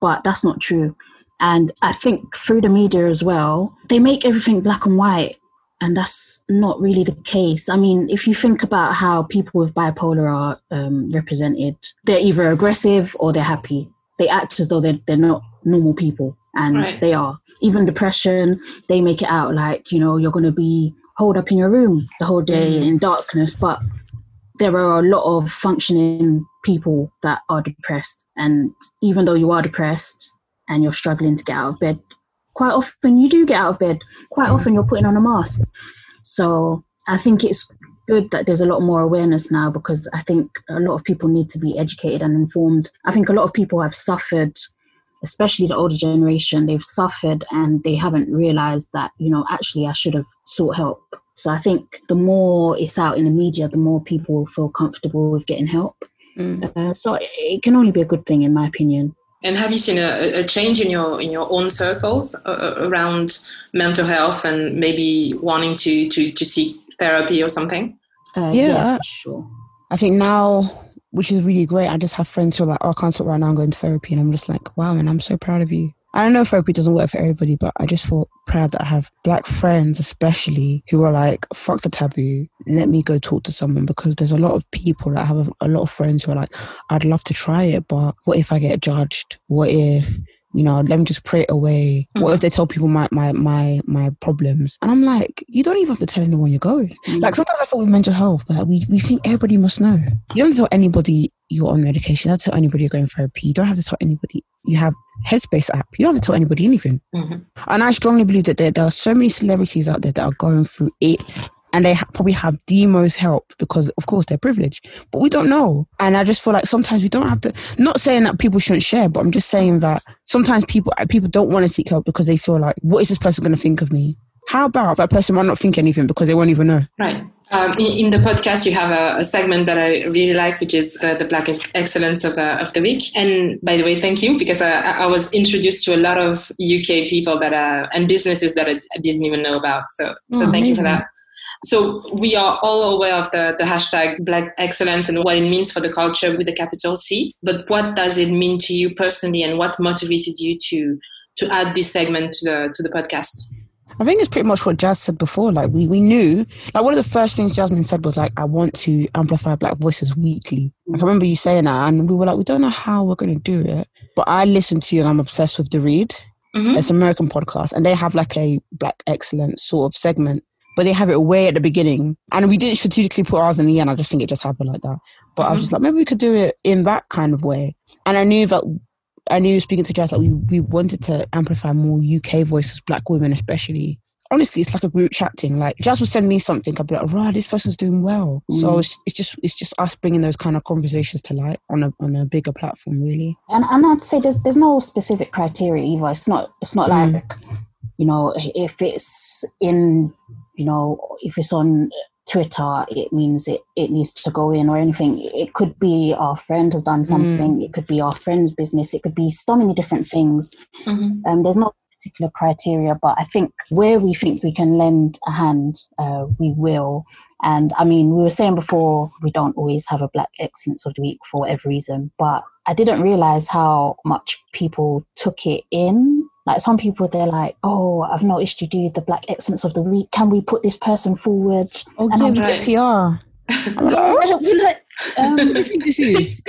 but that's not true. And I think through the media as well, they make everything black and white and that's not really the case. I mean, if you think about how people with bipolar are um, represented, they're either aggressive or they're happy. They act as though they're, they're not normal people, and right. they are. Even depression, they make it out like, you know, you're going to be holed up in your room the whole day mm. in darkness. But there are a lot of functioning people that are depressed. And even though you are depressed and you're struggling to get out of bed, quite often you do get out of bed. Quite often you're putting on a mask. So I think it's good that there's a lot more awareness now because I think a lot of people need to be educated and informed. I think a lot of people have suffered, especially the older generation, they've suffered and they haven't realized that, you know, actually I should have sought help. So I think the more it's out in the media, the more people will feel comfortable with getting help. Mm. Uh, so it can only be a good thing, in my opinion.
And have you seen a, a change in your in your own circles uh, uh, around mental health and maybe wanting to to to seek therapy or something?
Uh, yeah, yeah sure. I think now, which is really great. I just have friends who are like, "Oh, I can't talk right now. I'm going to therapy," and I'm just like, "Wow, man, I'm so proud of you." I don't know therapy doesn't work for everybody, but I just felt proud that I have black friends, especially who are like, fuck the taboo. Let me go talk to someone because there's a lot of people that have a, a lot of friends who are like, I'd love to try it, but what if I get judged? What if you know, let me just pray it away. Mm-hmm. What if they tell people my, my my my problems? And I'm like, you don't even have to tell anyone you're going. Mm-hmm. Like sometimes I feel with mental health, like we, we think everybody must know. You don't tell anybody you're on medication. You don't tell anybody you're going therapy. You don't have to tell anybody you have Headspace app. You don't have to tell anybody anything. Mm-hmm. And I strongly believe that there, there are so many celebrities out there that are going through it and they ha- probably have the most help because of course they're privileged but we don't know and i just feel like sometimes we don't have to not saying that people shouldn't share but i'm just saying that sometimes people people don't want to seek help because they feel like what is this person going to think of me how about that person might not think anything because they won't even know?
Right. Um, in, in, the podcast, you have a, a, segment that I really like, which is uh, the Black Excellence of, uh, of the Week. And by the way, thank you because I, I was introduced to a lot of UK people that uh, and businesses that I, I, didn't even know about. So, so oh, thank amazing. you for that. So we are all aware of the, the hashtag Black Excellence and what it means for the culture with the capital C. But what does it mean to you personally, and what motivated you to to add this segment to the to the podcast?
I think it's pretty much what Jazz said before. Like we, we knew, like one of the first things Jasmine said was like, I want to amplify Black voices weekly. Like I remember you saying that, and we were like, we don't know how we're going to do it. But I listened to you, and I'm obsessed with the Read. Mm-hmm. It's an American podcast, and they have like a Black excellence sort of segment, but they have it way at the beginning. And we didn't strategically put ours in the end. I just think it just happened like that. But mm-hmm. I was just like, maybe we could do it in that kind of way. And I knew that I knew speaking to Jazz that we, we wanted to amplify more UK voices, black women especially, honestly, it's like a group chat thing. Like Jazz will send me something, I'll be like, "Right, this person's doing well." Mm. So it's, it's just it's just us bringing those kind of conversations to light on a on a bigger platform, really.
And and I'd say there's there's no specific criteria either. It's not it's not mm. like you know if it's in you know if it's on Twitter, it means it, it needs to go in or anything. It could be our friend has done something. Mm. It could be our friend's business. It could be so many different things. Mm-hmm. Um, there's not a particular criteria, but I think where we think we can lend a hand, uh, we will. And I mean, we were saying before, we don't always have a Black Excellence of the Week for whatever reason, but I didn't realize how much people took it in. Like some people, they're like, "Oh, I've noticed you do the Black Excellence of the Week. Can we put this person forward?"
Oh, and right. PR. I'm like, oh, (laughs) um, what do you think this is?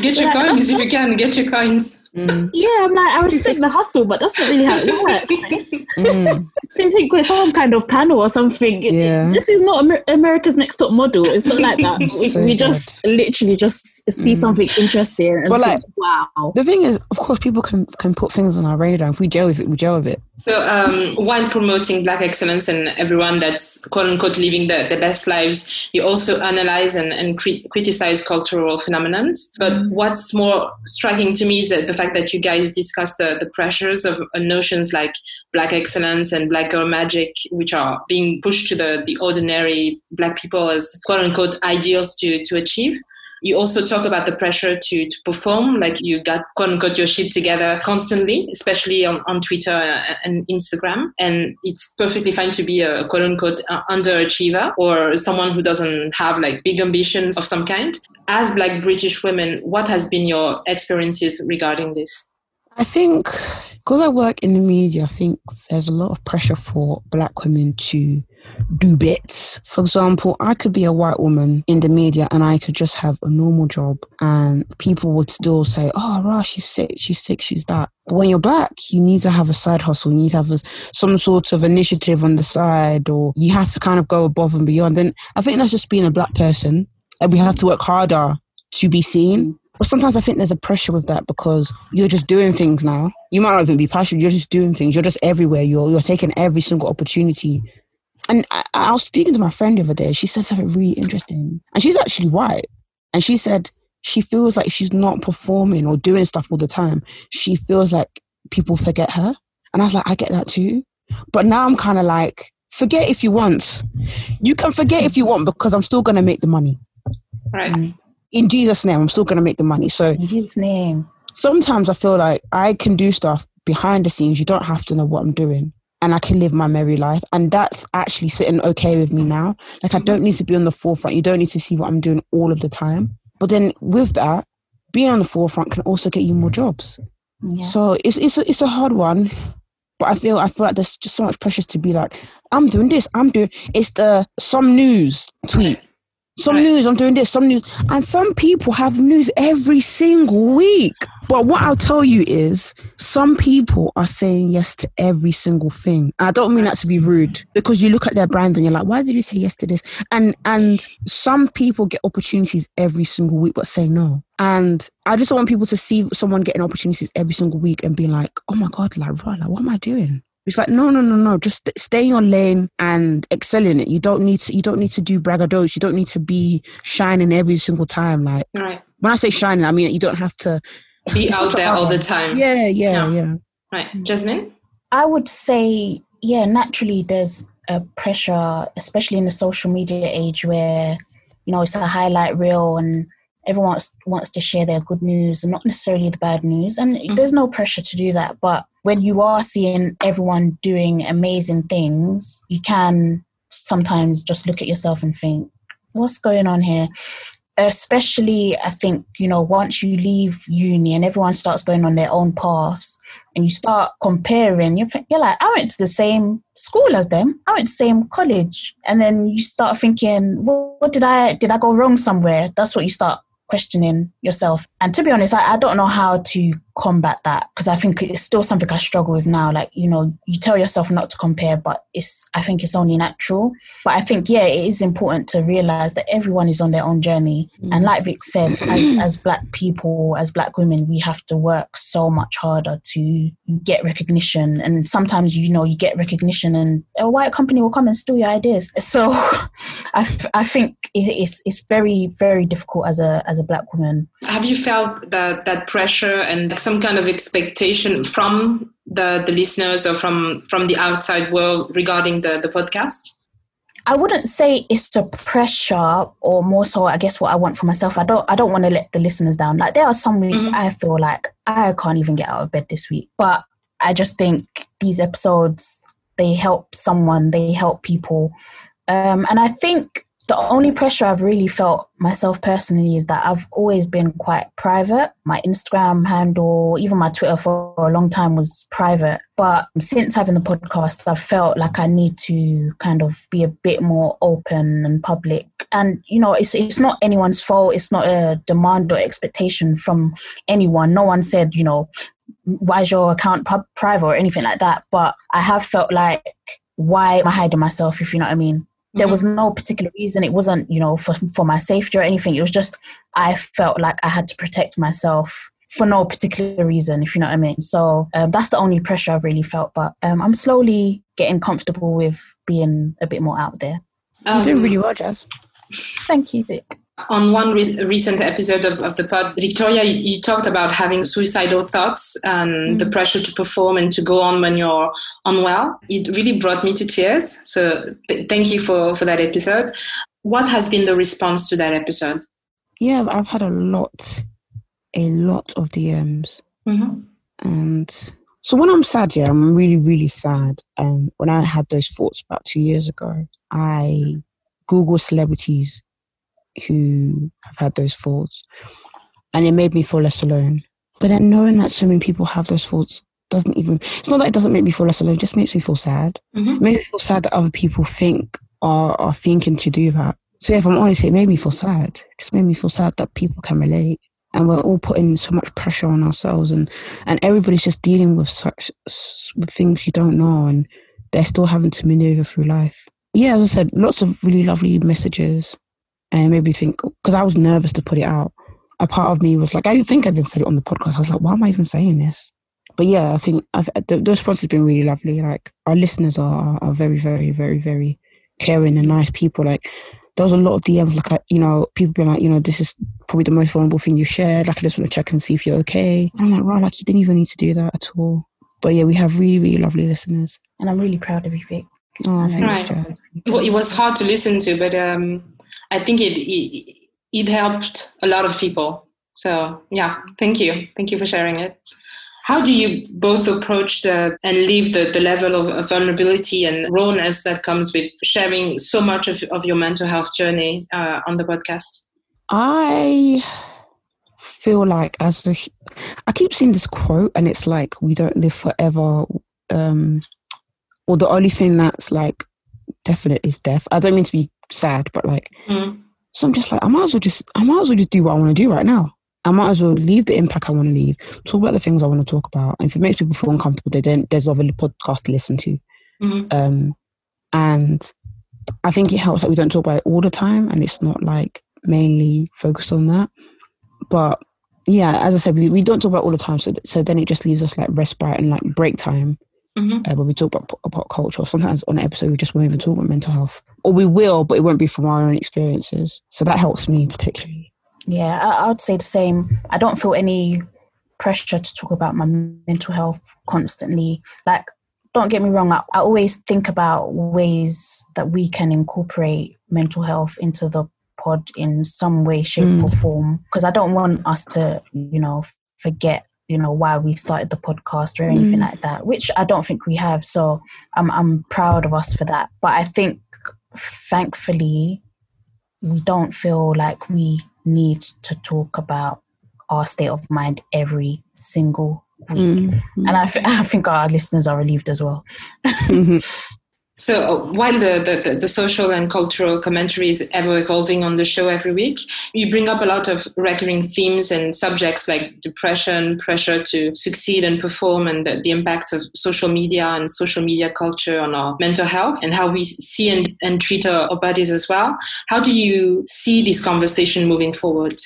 get your coins if you can. Get your coins.
Mm. Yeah, I'm like, I respect the hustle, but that's not really how it works. (laughs) mm. I think we're some kind of panel or something. Yeah. This is not Amer- America's Next Top Model. It's not like that. (laughs) We, so we just literally just see mm. something interesting. And
but like, think, wow. The thing is, of course, people can can put things on our radar. If we gel with it, we gel with it.
So um, while promoting Black excellence and everyone that's quote unquote living the, the best lives, you also analyze and, and crit- criticize cultural phenomena. But mm. what's more striking to me is that the fact fact that you guys discuss the, the pressures of uh, notions like black excellence and black girl magic, which are being pushed to the, the ordinary black people as quote unquote ideals to, to achieve. You also talk about the pressure to, to perform, like you got quote your shit together constantly, especially on, on Twitter and Instagram. And it's perfectly fine to be a quote unquote uh, underachiever or someone who doesn't have like big ambitions of some kind as Black British women, what has been your experiences regarding this?
I think because I work in the media, I think there's a lot of pressure for Black women to do bits. For example, I could be a white woman in the media and I could just have a normal job and people would still say, oh, rah, she's sick, she's sick, she's that. But when you're black, you need to have a side hustle. You need to have a, some sort of initiative on the side or you have to kind of go above and beyond. And I think that's just being a black person and we have to work harder to be seen. But sometimes I think there's a pressure with that because you're just doing things now. You might not even be passionate. You're just doing things. You're just everywhere. You're you're taking every single opportunity. And I, I was speaking to my friend the other day. She said something really interesting, and she's actually white. And she said she feels like she's not performing or doing stuff all the time. She feels like people forget her. And I was like, I get that too. But now I'm kind of like, forget if you want. You can forget if you want because I'm still going to make the money.
Right. Mm.
In Jesus' name, I'm still going to make the money. So,
in Jesus' name.
Sometimes I feel like I can do stuff behind the scenes. You don't have to know what I'm doing. And I can live my merry life. And that's actually sitting okay with me now. Like, I don't need to be on the forefront. You don't need to see what I'm doing all of the time. But then with that, being on the forefront can also get you more jobs. Yeah. So it's it's a, it's a hard one, but I feel I feel like there's just so much pressure to be like I'm doing this, I'm doing. It's the some news tweet some right. news, I'm doing this, some news. And some people have news every single week. But what I'll tell you is some people are saying yes to every single thing. And I don't mean that to be rude because you look at their brand and you're like, why did you say yes to this? And and some people get opportunities every single week but say no. And I just want people to see someone getting opportunities every single week and be like, oh my God, like, right, like what am I doing? It's like no, no, no, no. Just stay in your lane and excel in it. You don't need to. You don't need to do braggadocious. You don't need to be shining every single time. Like
right.
when I say shining, I mean you don't have to
be (laughs) out there all the time.
Yeah, yeah, yeah. yeah.
Right, Jasmine.
I would say, yeah, naturally there's a pressure, especially in the social media age where, you know, it's a highlight reel and everyone wants, wants to share their good news and not necessarily the bad news. And mm-hmm. there's no pressure to do that. But when you are seeing everyone doing amazing things, you can sometimes just look at yourself and think, what's going on here? especially I think, you know, once you leave uni and everyone starts going on their own paths and you start comparing, you're, you're like, I went to the same school as them. I went to the same college. And then you start thinking, well, what did I, did I go wrong somewhere? That's what you start questioning yourself. And to be honest, I, I don't know how to combat that because I think it's still something I struggle with now. Like, you know, you tell yourself not to compare, but it's, I think it's only natural. But I think, yeah, it is important to realize that everyone is on their own journey. Mm. And like Vic said, as, (clears throat) as Black people, as Black women, we have to work so much harder to get recognition. And sometimes, you know, you get recognition and a white company will come and steal your ideas. So (laughs) I, I think it's, it's very, very difficult as a, as a Black woman.
Have you felt that, that pressure and some kind of expectation from the, the listeners or from from the outside world regarding the, the podcast?
I wouldn't say it's a pressure or more so I guess what I want for myself. I don't I don't want to let the listeners down. Like there are some weeks mm-hmm. I feel like I can't even get out of bed this week. But I just think these episodes they help someone, they help people. Um, and I think the only pressure I've really felt myself personally is that I've always been quite private. My Instagram handle, even my Twitter for a long time was private. But since having the podcast, I've felt like I need to kind of be a bit more open and public. And, you know, it's, it's not anyone's fault. It's not a demand or expectation from anyone. No one said, you know, why is your account pub- private or anything like that. But I have felt like, why am I hiding myself, if you know what I mean? There was mm-hmm. no particular reason. It wasn't, you know, for for my safety or anything. It was just I felt like I had to protect myself for no particular reason, if you know what I mean. So um, that's the only pressure I've really felt. But um, I'm slowly getting comfortable with being a bit more out there.
You're doing really well, Jazz.
Thank you, Vic
on one re- recent episode of, of the pod, Victoria, you, you, talked about having suicidal thoughts and mm. the pressure to perform and to go on when you're unwell. It really brought me to tears. So th- thank you for, for that episode. What has been the response to that episode?
Yeah, I've had a lot, a lot of DMs. Mm-hmm. And so when I'm sad, yeah, I'm really, really sad. And when I had those thoughts about two years ago, I Google celebrities who have had those thoughts. And it made me feel less alone. But then knowing that so many people have those thoughts doesn't even, it's not that it doesn't make me feel less alone, it just makes me feel sad. Mm-hmm. It makes me feel sad that other people think are, are thinking to do that. So if I'm honest, it made me feel sad. It just made me feel sad that people can relate. And we're all putting so much pressure on ourselves and, and everybody's just dealing with such with things you don't know and they're still having to maneuver through life. Yeah, as I said, lots of really lovely messages and it made me think because I was nervous to put it out. A part of me was like, I didn't think I even said it on the podcast. I was like, why am I even saying this? But yeah, I think I've, the, the response has been really lovely. Like our listeners are are very, very, very, very caring and nice people. Like there was a lot of DMs, like you know, people being like, you know, this is probably the most vulnerable thing you shared. Like I just want to check and see if you're okay. And I'm like, right, like you didn't even need to do that at all. But yeah, we have really, really lovely listeners,
and I'm really proud of you, Vic.
Oh, thanks. Right.
Well, it was hard to listen to, but um, I think it, it, it helped a lot of people. So yeah, thank you, thank you for sharing it. How do you both approach the, and leave the, the level of, vulnerability and rawness that comes with sharing so much of, of your mental health journey uh, on the podcast?
I feel like as a, I keep seeing this quote, and it's like we don't live forever. Um, or the only thing that's like definite is death. I don't mean to be sad, but like, mm. so I'm just like, I might as well just, I might as well just do what I want to do right now. I might as well leave the impact I want to leave, talk about the things I want to talk about. And if it makes people feel uncomfortable, they don't, there's other podcast to listen to. Mm-hmm. Um, and I think it helps that we don't talk about it all the time and it's not like mainly focused on that. But yeah, as I said, we, we don't talk about all the time. So, so then it just leaves us like respite and like break time mm-hmm. uh, when we talk about, about culture. Sometimes on an episode, we just won't even talk about mental health or we will, but it won't be from our own experiences. So that helps me particularly.
Yeah, I, would say the same. I don't feel any pressure to talk about my mental health constantly. Like don't get me wrong, I, I always think about ways that we can incorporate mental health into the pod in some way, shape, mm. or form. Because I don't want us to, you know, forget, you know, why we started the podcast or anything mm. like that, which I don't think we have. So I'm I'm proud of us for that. But I think thankfully we don't feel like we need to talk about our state of mind every single week. Mm-hmm. And I, th- I think our listeners are relieved as well.
mm-hmm. (laughs) So uh, while the, the, the, social and cultural commentary is ever evolving on the show every week, you bring up a lot of recurring themes and subjects like depression, pressure to succeed and perform, and the, the impacts of social media and social media culture on our mental health and how we see and, and treat our, our bodies as well. How do you see this conversation moving forward?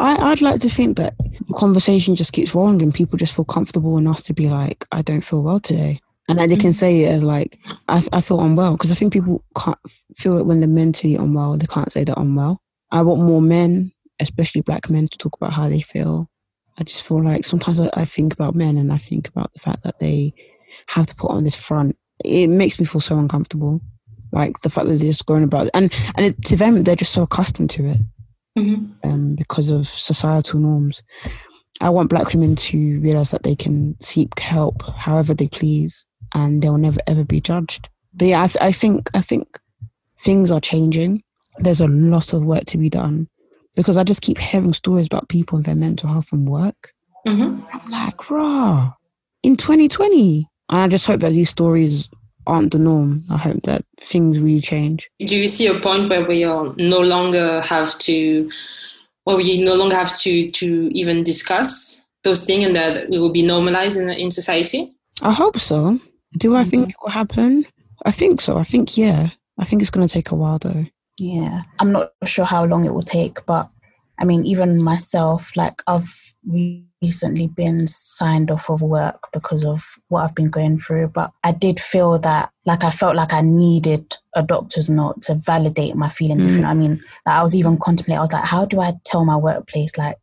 I, I'd like to think that conversation just keeps rolling and people just feel comfortable enough to be like, I don't feel well today and that they can say it as like I, I feel unwell because I think people can't feel it when they're mentally unwell. They can't say they're unwell. I want more men, especially black men, to talk about how they feel. I just feel like sometimes I, I think about men and I think about the fact that they have to put on this front. It makes me feel so uncomfortable. Like the fact that they're just going about it. and and it, to them they're just so accustomed to it mm-hmm. um, because of societal norms. I want black women to realize that they can seek help however they please and they'll never ever be judged. But yeah, I, I think I think things are changing. There's a lot of work to be done because I just keep hearing stories about people and their mental health and work. Mm-hmm. I'm like, raw, in 2020. And I just hope that these stories aren't the norm. I hope that things really change.
Do you see a point where we are no longer have to, where we no longer have to to even discuss those things, and that it will be normalized in in society?
I hope so. Do I mm-hmm. think it will happen? I think so. I think, yeah. I think it's going to take a while though.
Yeah. I'm not sure how long it will take, but I mean, even myself, like I've recently been signed off of work because of what I've been going through. But I did feel that, like, I felt like I needed a doctor's note to validate my feelings. Mm. I mean, like, I was even contemplating, I was like, how do I tell my workplace, like,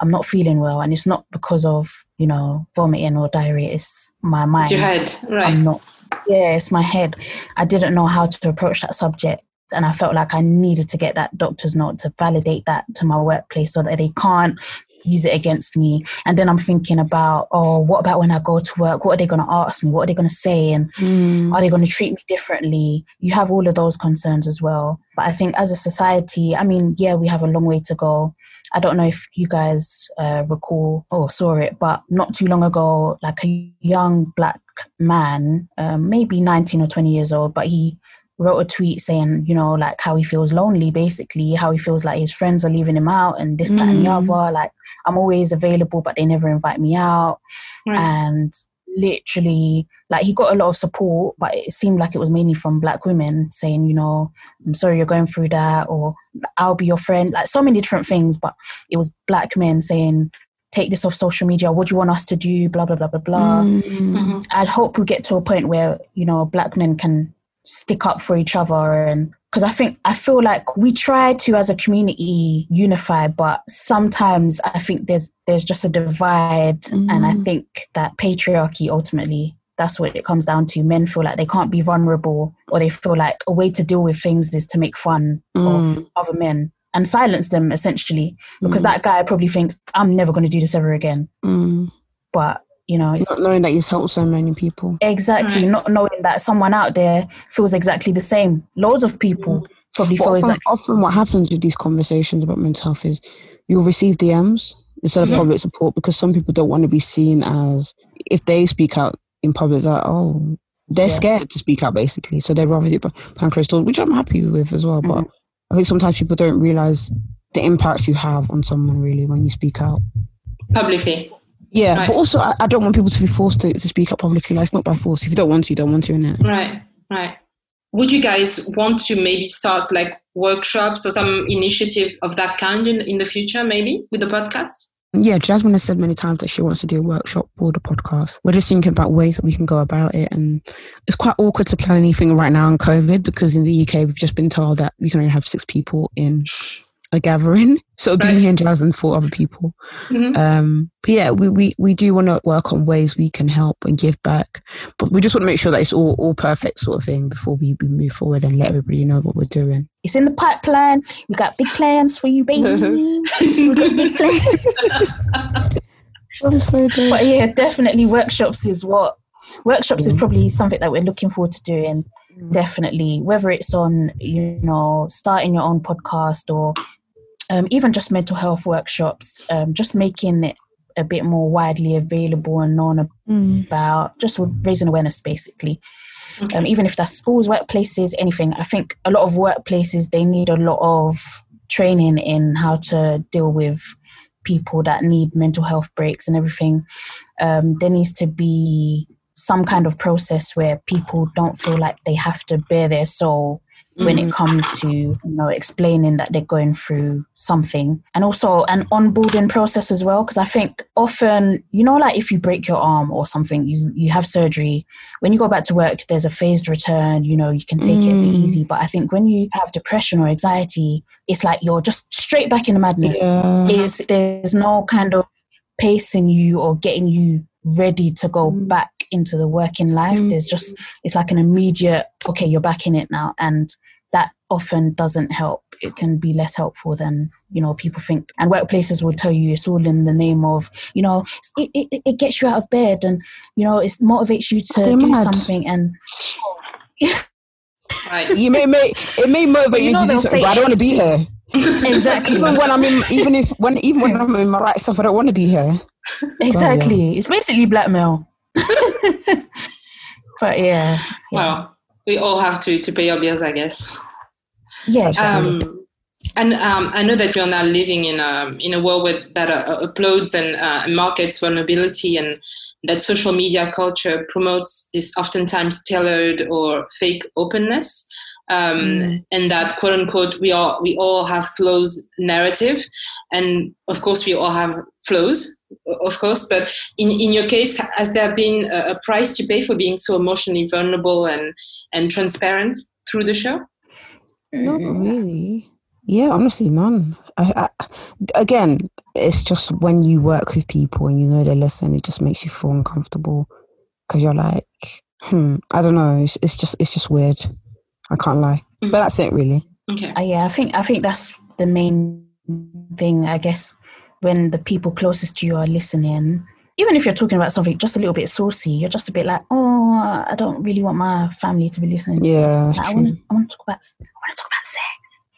I'm not feeling well, and it's not because of you know vomiting or diarrhea. It's my mind.
Your head, right?
I'm not. Yeah, it's my head. I didn't know how to approach that subject, and I felt like I needed to get that doctor's note to validate that to my workplace so that they can't use it against me. And then I'm thinking about, oh, what about when I go to work? What are they going to ask me? What are they going to say? And mm. are they going to treat me differently? You have all of those concerns as well. But I think as a society, I mean, yeah, we have a long way to go. I don't know if you guys uh, recall or saw it, but not too long ago, like a young black man, um, maybe 19 or 20 years old, but he wrote a tweet saying, you know, like how he feels lonely, basically, how he feels like his friends are leaving him out and this, mm. that, and the mm. other. Like, I'm always available, but they never invite me out. Right. And literally like he got a lot of support but it seemed like it was mainly from black women saying you know i'm sorry you're going through that or i'll be your friend like so many different things but it was black men saying take this off social media. What do you want us to do? Blah blah blah blah blah. Mm-hmm. i'd hope we get to a point where you know black men can stick up for each other and because I think I feel like we try to as a community unify, but sometimes I think there's there's just a divide, mm. and I mm. think that patriarchy ultimately that's what it comes down to. Men feel like they can't be vulnerable, or they feel like a way to deal with things is to make fun mm. of other men and silence them essentially, because mm. that guy probably thinks I'm never going to do this ever again. Mm. But you know
not knowing that you've helped so many people
exactly right. not knowing that someone out there feels exactly the same loads of people mm. probably feel
often,
exactly
often what happens with these conversations about mental health is you'll receive dms instead of mm-hmm. public support because some people don't want to be seen as if they speak out in public like oh they're yeah. scared to speak out basically so they'd rather do it behind closed doors which i'm happy with as well mm-hmm. but i think sometimes people don't realize the impact you have on someone really when you speak out
publicly
yeah, right. but also I, I, don't want people to be forced to, to speak up publicly. Like, it's not by force. If you don't want to, you don't want to, innit?
Right, right. Would you guys want to maybe start like workshops or some initiative of that kind in, in the future, maybe with the podcast?
Yeah, Jasmine has said many times that she wants to do a workshop or the podcast. We're just thinking about ways that we can go about it. And it's quite awkward to plan anything right now in COVID because in the UK, we've just been told that we can only have six people in a gathering. (laughs) So it'll be me and Jazz and four other people.
Mhm.
Um, but yeah, we, we, we do want to work on ways we can help and give back. But we just want to make sure that it's all, all perfect sort of thing before we, we move forward and let everybody know what we're doing.
It's in the pipeline. We got big plans for you, baby. (laughs) we got big plans. (laughs)
I'm so dead.
But yeah, definitely workshops is what workshops is probably something that we're looking forward to doing. Definitely, whether it's on you know starting your own podcast or um, even just mental health workshops, um, just making it a bit more widely available and known
Mm.
about, just raising awareness basically.
Okay.
Um, even if that's schools, workplaces, anything. I think a lot of workplaces they need a lot of training in how to deal with people that need mental health breaks and everything. Um, there needs to be some kind of process where people don't feel like they have to bare their soul when it comes to you know explaining that they're going through something and also an onboarding process as well because i think often you know like if you break your arm or something you you have surgery when you go back to work there's a phased return you know you can take it
Mm.
easy but i think when you have depression or anxiety it's like you're just straight back in the madness
Yeah.
is there's no kind of pacing you or getting you ready to go
Mm.
back into the working life
Mm.
there's just it's like an immediate okay you're back in it now and that often doesn't help it can be less helpful than you know people think and workplaces will tell you it's all in the name of you know it, it, it gets you out of bed and you know it motivates you to do
mad.
something and
Right.
You may, may it may motivate
You
me
know
to do something,
say
but I don't want to be here. (laughs)
exactly
Even when I'm in, even if when even when I'm in my right stuff, I don't want to be here.
exactly it's basically blackmail (laughs) but yeah
Well, we all have to to pay our bills, I guess.
yeah
Um, and um, I know that we are now living in a in a world with, that uh, uploads and uh, markets vulnerability, and that social media culture promotes this oftentimes tailored or fake openness. Um,
Mm.
And that quote unquote we all we all have flows narrative, and of course we all have flows, of course. But in, in your case, has there been a, a price to pay for being so emotionally vulnerable and and transparent through the show?
Not really. Yeah, honestly, none. I, I, again, it's just when you work with people and you know they listen, it just makes you feel uncomfortable because you're like, hmm, I don't know. It's, it's just, it's just weird. I can't lie,
Mhm.
but that's it, really.
Okay.
Uh, yeah, I think I think that's the main thing. I guess when the people closest to you are listening, even if you're talking about something just a little bit saucy, you're just a bit like, oh, I don't really want my family to be listening. To
Yeah,
this. Like, I want to I want to talk about I want to talk about sex.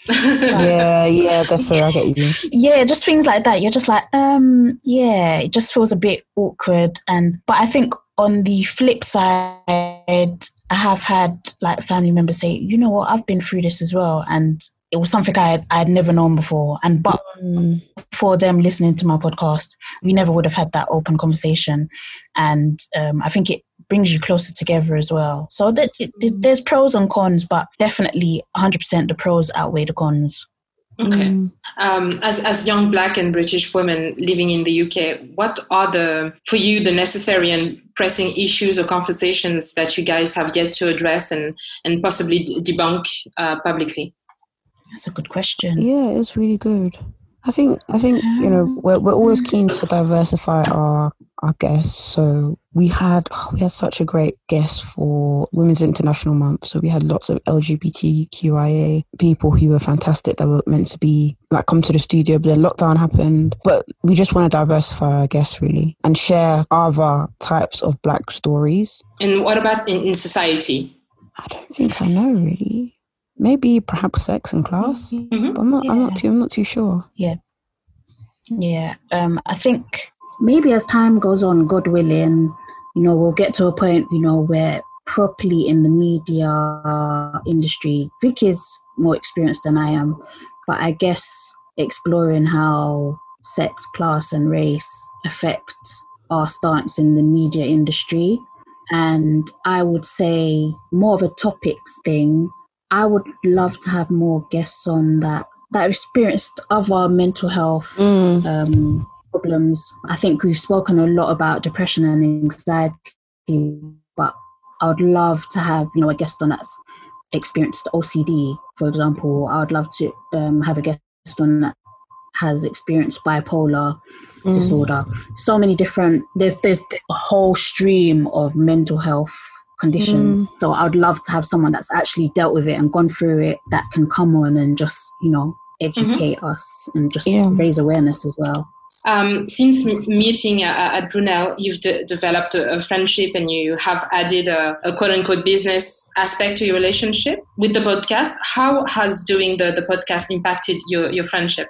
(laughs)
Yeah, yeah, definitely. I get you.
Yeah, just things like that. You're just like, um, yeah, it just feels a bit awkward. And but I think on the flip side, I have had like family members say, you know what, I've been through this as well, and it was something I had, I had never known before. And but
Mm,
for them listening to my podcast, we never would have had that open conversation. And um, I think it brings you closer together as well. So that, it, there's pros and cons, but definitely 100% the pros outweigh the cons.
Okay.
mm.
Um, as as young Black and British women living in the UK, what are the for you the necessary and pressing issues or conversations that you guys have yet to address and and possibly debunk uh, publicly?
That's a good question.
Yeah, it's really good. I think I think you know um, we're we're always keen to hmm. diversify our our guests. So we had oh, we had such a great guest for Women's International Month. So we had lots of LGBTQIA people who were fantastic that were meant to be like come to the studio, but then lockdown happened. But we just want to diversify our guests really and share other types of Black stories.
And what about in, in society?
I don't think I know really. Maybe perhaps sex and class.
Mhm.
But I'm not. I'm not too. I'm not too sure.
Yeah, um, I think maybe as time goes on, God willing, you know, we'll get to a point, you know, where properly in the media industry, Vic is more experienced than I am, but I guess exploring how sex, class, and race affect our stance in the media industry. And I would say more of a topics thing. I would love to have more guests on that that experienced other mental health
Mm.
um, problems. I think we've spoken a lot about depression and anxiety, but I would love to have you know a guest on that's experienced OCD, for example. I would love to um, have a guest on that has experienced bipolar
Mm.
disorder. So many different. There's there's a whole stream of mental health conditions.
Mm.
So I'd love to have someone that's actually dealt with it and gone through it that can come on and just you know educate us and just
Yeah.
raise awareness as well.
Um, since m- meeting uh, at Brunel, you've de- developed a, a friendship and you have added a, a quote unquote business aspect to your relationship with the podcast. How has doing the, the podcast impacted your, your friendship?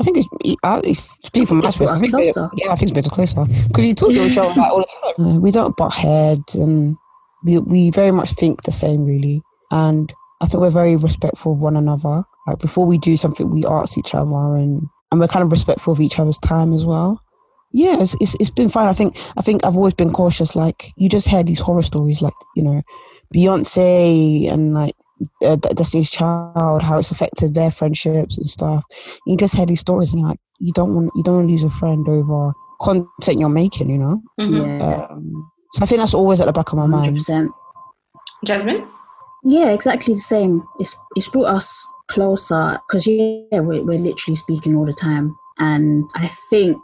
I think it's, I, if speaking from my
It's
perspective, I think it- yeah, I think it's brought us closer because we talk to each other like all the time. Uh, we don't butt heads, and we we very much think the same, really. And I think we're very respectful of one another. Like before we do something, we ask each other, and and we're kind of respectful of each other's time as well. Yeah, it's, it's it's been fine. I think I think I've always been cautious. Like you just hear these horror stories, like you know, Beyonce and like uh, Destiny's Child, how it's affected their friendships and stuff. You just hear these stories, and like, you don't want you don't want to lose a friend over content you're making, you know.
Mhm.
Yeah,
Um, so I think that's always at the back of my
hundred
mind.
percent.
Jasmine?
Yeah, exactly the same. It's it's brought us closer because yeah, we're we're literally speaking all the time, and I think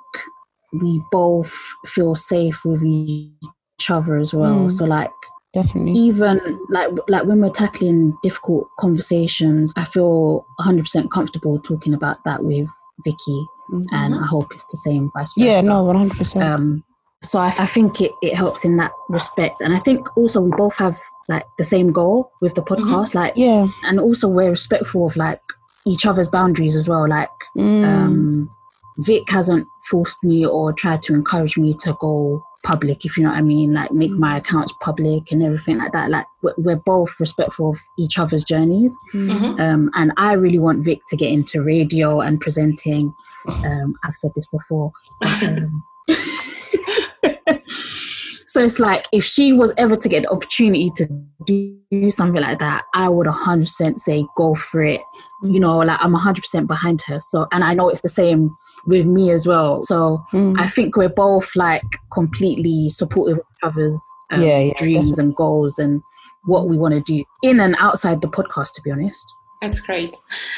we both feel safe with each other as well.
Mm.
So like
Definitely.
even like like when we're tackling difficult conversations, I feel 100% comfortable talking about that with Vicky,
Mhm.
and I hope it's the same vice versa.
Yeah, no, one hundred percent.
Um, so I, I think it, it helps in that respect, and I think also we both have like the same goal with the podcast, like
Yeah.
and also we're respectful of like each other's boundaries as well. Like
Mm.
um, Vic hasn't forced me or tried to encourage me to go public, if you know what I mean, like make my accounts public and everything like that. Like we're, we're both respectful of each other's journeys.
Mhm.
Um, and I really want Vic to get into radio and presenting. Um, I've said this before. (laughs) Um, (laughs) so it's like if she was ever to get the opportunity to do something like that, I would 100% say go for it. You know, like I'm 100% behind her. So, and I know it's the same with me as well. So
Mm.
I think we're both like completely supportive of each other's um,
Yeah, yeah,
dreams and goals and what we want to do in and outside the podcast, to be honest.
That's great.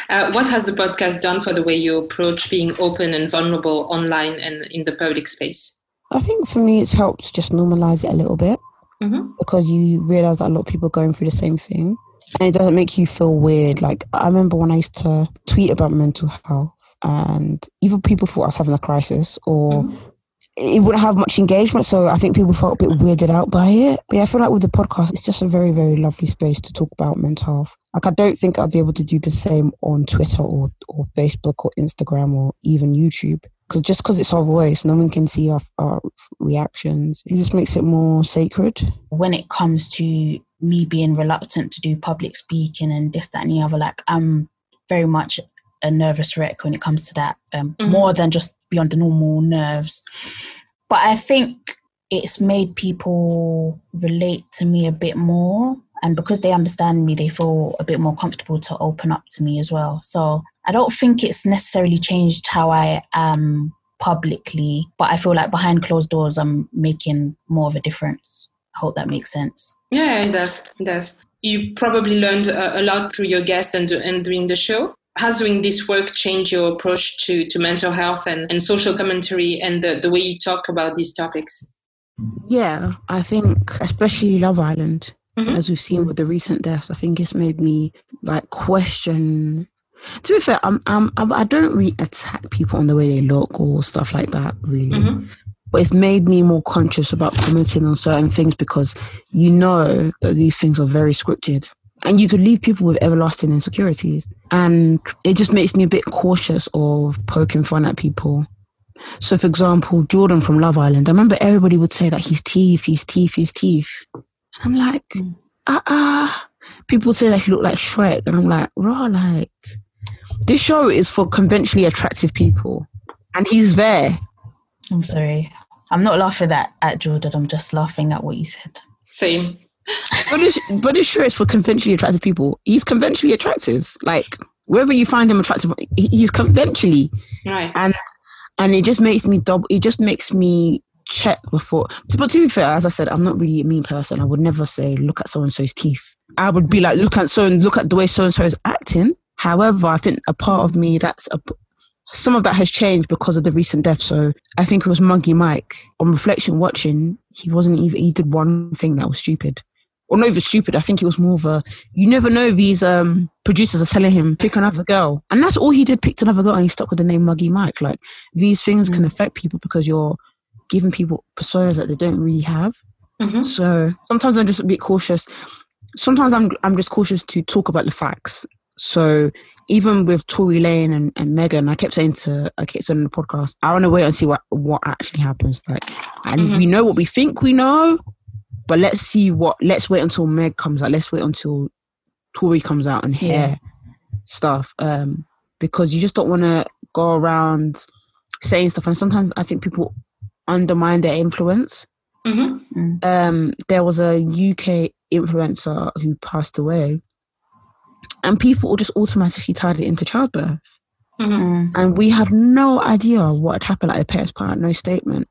Uh, what has the podcast done for the way you approach being open and vulnerable online and in the public space?
I think for me, it's helped just normalize it a little bit
Mhm.
because you realize that a lot of people are going through the same thing. And it doesn't make you feel weird. Like, I remember when I used to tweet about mental health, and either people thought I was having a crisis or it wouldn't have much engagement. So I think people felt a bit weirded out by it. But yeah, I feel like with the podcast, it's just a very, very lovely space to talk about mental health. Like, I don't think I'd be able to do the same on Twitter or, or Facebook or Instagram or even YouTube. Because just because it's our voice, no one can see our, our reactions. It just makes it more sacred.
when it comes to me being reluctant to do public speaking and this, that, and the other, like I'm very much a nervous wreck when it comes to that, um,
Mhm.
more than just beyond the normal nerves. But I think it's made people relate to me a bit more. And because they understand me, they feel a bit more comfortable to open up to me as well. So I don't think it's necessarily changed how I am publicly, but I feel like behind closed doors, I'm making more of a difference. I hope that makes sense.
Yeah, it does. It does. You probably learned a, a lot through your guests and, and during the show. Has doing this work changed your approach to, to mental health and, and social commentary and the, the way you talk about these topics?
Yeah, I think especially Love Island,
Mhm.
as we've seen with the recent deaths, I think it's made me like question. To be fair, I'm, I'm, I'm I don't really attack people on the way they look or stuff like that, really.
Mhm.
But it's made me more conscious about commenting on certain things because you know that these things are very scripted. And you could leave people with everlasting insecurities. And it just makes me a bit cautious of poking fun at people. So, for example, Jordan from Love Island, I remember everybody would say that his teeth, his teeth, his teeth. And I'm like, ah, ah. People say that he looked like Shrek. And I'm like, raw, like, this show is for conventionally attractive people. And he's there.
I'm sorry. I'm not laughing at, at Jordan. I'm just laughing at what you said.
Same.
But it's, but it's sure it's for conventionally attractive people. He's conventionally attractive. Like, wherever you find him attractive, he's conventionally.
Right.
and and it just makes me double it just makes me check before but to be fair as i said i'm not really a mean person i would never say look at so and so's teeth i would be like look at so and look at the way so and so is acting However, I think a part of me that's a, some of that has changed because of the recent death. So I think it was Muggy Mike. On reflection, watching, he wasn't even. He did one thing that was stupid, or not even stupid. I think it was more of a. You never know. These um, producers are telling him pick another girl, and that's all he did. Picked another girl, and he stuck with the name Muggy Mike. Like these things mm-hmm. can mm. affect people because you're giving people personas that they don't really have. Mm-hmm. So sometimes I'm just a bit cautious. Sometimes I'm I'm just cautious to talk about the facts. So even with Tory Lanez and, and Megan, I kept saying to I kept saying in the podcast, I want to wait and see what what actually happens. Like, and mm-hmm. we know what we think we know, but let's see what. Let's wait until Meg comes out. Let's wait until Tory comes out and hear yeah. stuff. Um, because you just don't want to go around saying stuff, and sometimes I think people undermine their influence. Mm-hmm. Mm. Um, there was a UK influencer who passed away, and people will just automatically tied it into childbirth. Mm-hmm. Mm. And we had no idea what had happened. Like the parents put out no statement,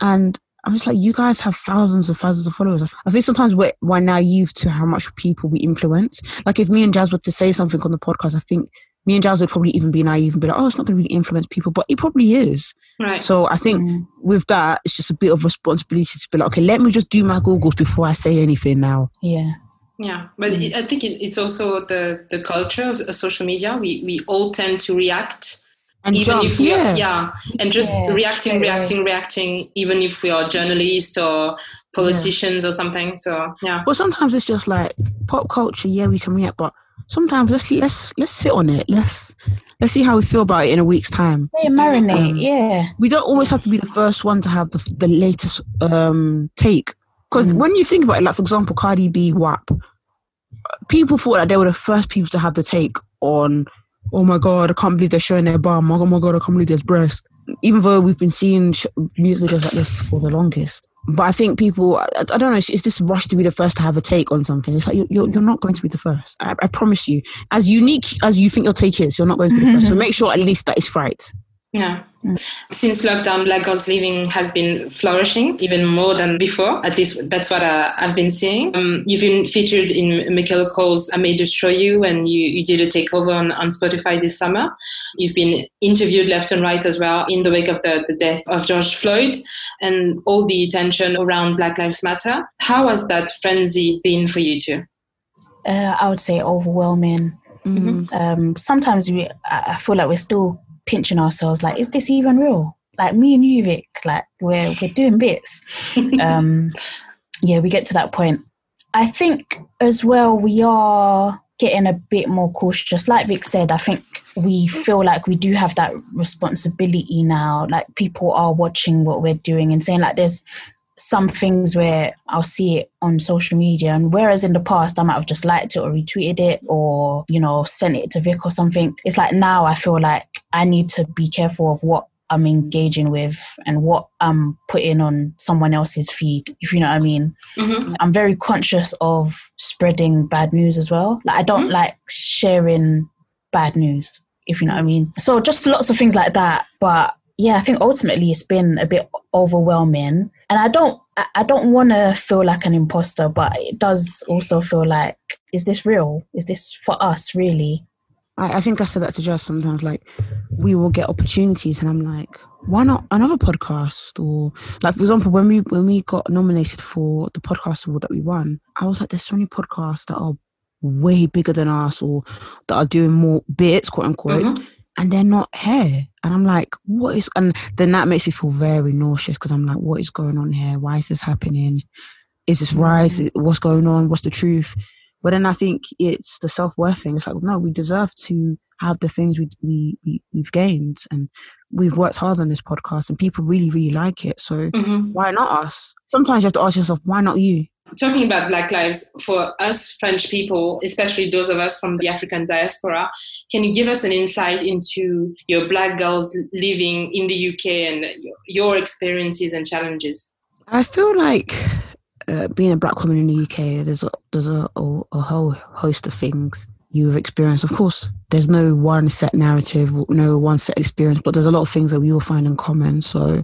and I'm just like, you guys have thousands and thousands of followers. I think sometimes we're, we're naive to how much people we influence. Like if me and Jazz were to say something on the podcast, I think me and Jazz would probably even be naive and be like, oh, it's not going to really influence people, but it probably is.
Right.
So I think mm. with that, it's just a bit of responsibility to be like, okay, let me just do my Googles before I say anything now.
Yeah.
Yeah, but mm. I think it's also the the culture of social media. We we all tend to react,
and even jump, if we yeah.
are, yeah, and just yeah, reacting, reacting, reacting, even if we are journalists or politicians yeah. or something. So yeah.
But sometimes it's just like pop culture. Yeah, we can react, but sometimes let's let's let's sit on it. Let's let's see how we feel about it in a week's time.
Yeah, marinate. Um, yeah.
We don't always have to be the first one to have the the latest um take because mm. when you think about it, like for example, Cardi B WAP, people thought that they were the first people to have the take on, oh my god, I can't believe they're showing their bum. Oh my god, I can't believe there's breast. Even though we've been seeing sh- music videos like this for the longest. But I think people, I, I, don't know, it's, it's, this rush to be the first to have a take on something. It's like you're, you're, you're not going to be the first. I, I, promise you. As unique as you think your take is, you're not going to be the first. (laughs) So make sure at least that it's right.
Yeah. Since lockdown, Black Girls Living has been flourishing even more than before. At least that's what uh, I've been seeing. Um, you've been featured in Michaela Coel's I May Destroy You, and you, you did a takeover on, on Spotify this summer. You've been interviewed left and right as well in the wake of the, the death of George Floyd and all the attention around Black Lives Matter. How has that frenzy been for you too?
Uh, I would say overwhelming. Mm-hmm. Um, sometimes we, I feel like we're still pinching ourselves like, is this even real? Like me and you, Vic, like we're we're doing bits. (laughs) um, yeah, we get to that point. I think as well we are getting a bit more cautious. Like Vic said, I think we feel like we do have that responsibility now. Like people are watching what we're doing and saying like there's some things where I'll see it on social media, and whereas in the past I might have just liked it or retweeted it or you know sent it to Vic or something, it's like now I feel like I need to be careful of what I'm engaging with and what I'm putting on someone else's feed, if you know what I mean. Mm-hmm. I'm very conscious of spreading bad news as well. Like I don't mm-hmm. like sharing bad news, if you know what I mean. So just lots of things like that. But yeah, I think ultimately it's been a bit overwhelming. And I don't I don't want to feel like an imposter, but it does also feel like, is this real? Is this for us really?
I, I think I said that to Jess sometimes. Like, we will get opportunities, and I'm like, why not another podcast? Or like, for example, when we when we got nominated for the podcast award that we won, I was like, there's so many podcasts that are way bigger than us, or that are doing more bits, quote unquote. Mm-hmm and they're not here. And I'm like, what is, and then that makes me feel very nauseous because I'm like, what is going on here? Why is this happening? Is this right? What's going on? What's the truth? But then I think it's the self worth thing. It's like, no, we deserve to have the things we, we, we, we've gained and we've worked hard on this podcast and people really, really like it. So mm-hmm. why not us? Sometimes you have to ask yourself, why not you?
Talking about Black lives for us French people, especially those of us from the African diaspora, can you give us an insight into your Black girls living in the UK and your experiences and challenges?
I feel like uh, being a black woman in the UK, there's a, there's a, a, a whole host of things you've experienced. Of course, there's no one set narrative, no one set experience, but there's a lot of things that we all find in common. So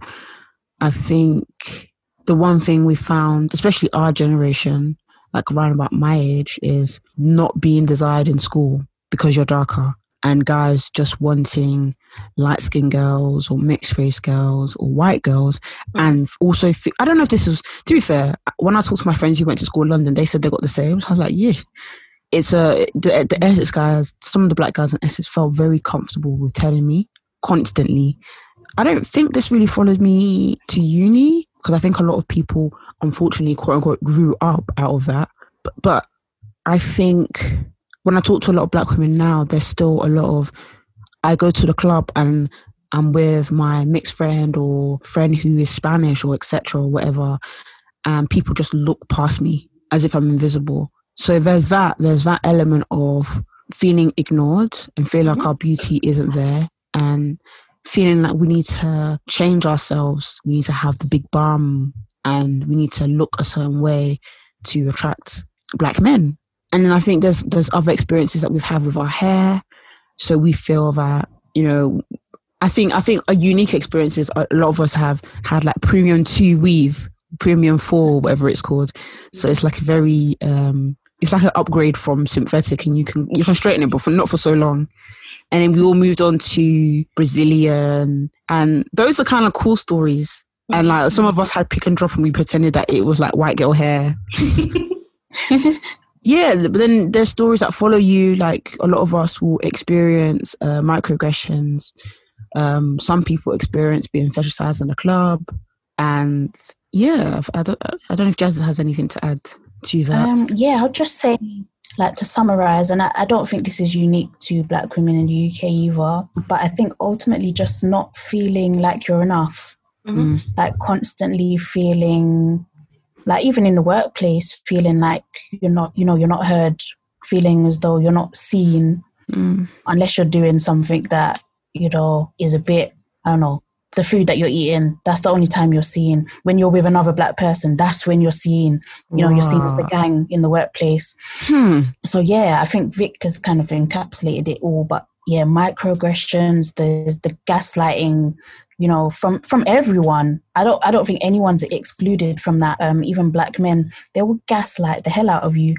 I think the one thing we found, especially our generation, like around about my age, is not being desired in school because you're darker and guys just wanting light skinned girls or mixed race girls or white girls. And also, I don't know if this was, to be fair, when I talked to my friends who went to school in London, they said they got the same. So I was like, yeah. It's a, the, the Essex guys, some of the black guys in Essex felt very comfortable with telling me constantly. I don't think this really followed me to uni because I think a lot of people, unfortunately, quote unquote, grew up out of that. But, but I think when I talk to a lot of black women now, there's still a lot of I go to the club and I'm with my mixed friend or friend who is Spanish or etc. or whatever, and people just look past me as if I'm invisible. So there's that there's that element of feeling ignored and feeling like mm-hmm. our beauty isn't there and feeling like we need to change ourselves. We need to have the big bum and we need to look a certain way to attract black men and then I think there's there's other experiences that we've had with our hair. So we feel that you know, I think I think a unique experiences a lot of us have had like premium two weave, premium four, whatever it's called. So it's like a very um, it's like an upgrade from synthetic, and you can you can straighten it, but for not for so long. And then we all moved on to Brazilian, and those are kind of cool stories. And like some of us had pick and drop, and we pretended that it was like white girl hair. (laughs) yeah, but then there's stories that follow you. Like a lot of us will experience uh, microaggressions. Um, some people experience being fetishized in a club, and yeah, I don't, I don't know if Jazz has anything to add to that.
Um, yeah, I'll just say, like to summarize, and I, I don't think this is unique to Black women in the UK either. But I think ultimately, just not feeling like you're enough, mm-hmm. like constantly feeling like even in the workplace feeling like you're not you know you're not heard feeling as though you're not seen mm. unless you're doing something that you know is a bit i don't know the food that you're eating that's the only time you're seeing when you're with another black person that's when you're seeing you know wow. you're seen as the gang in the workplace. Hmm. so yeah i think vic has kind of encapsulated it all but yeah microaggressions there's the gaslighting you know from from everyone. I don't i don't think anyone's excluded from that um even black men. They will gaslight the hell out of you.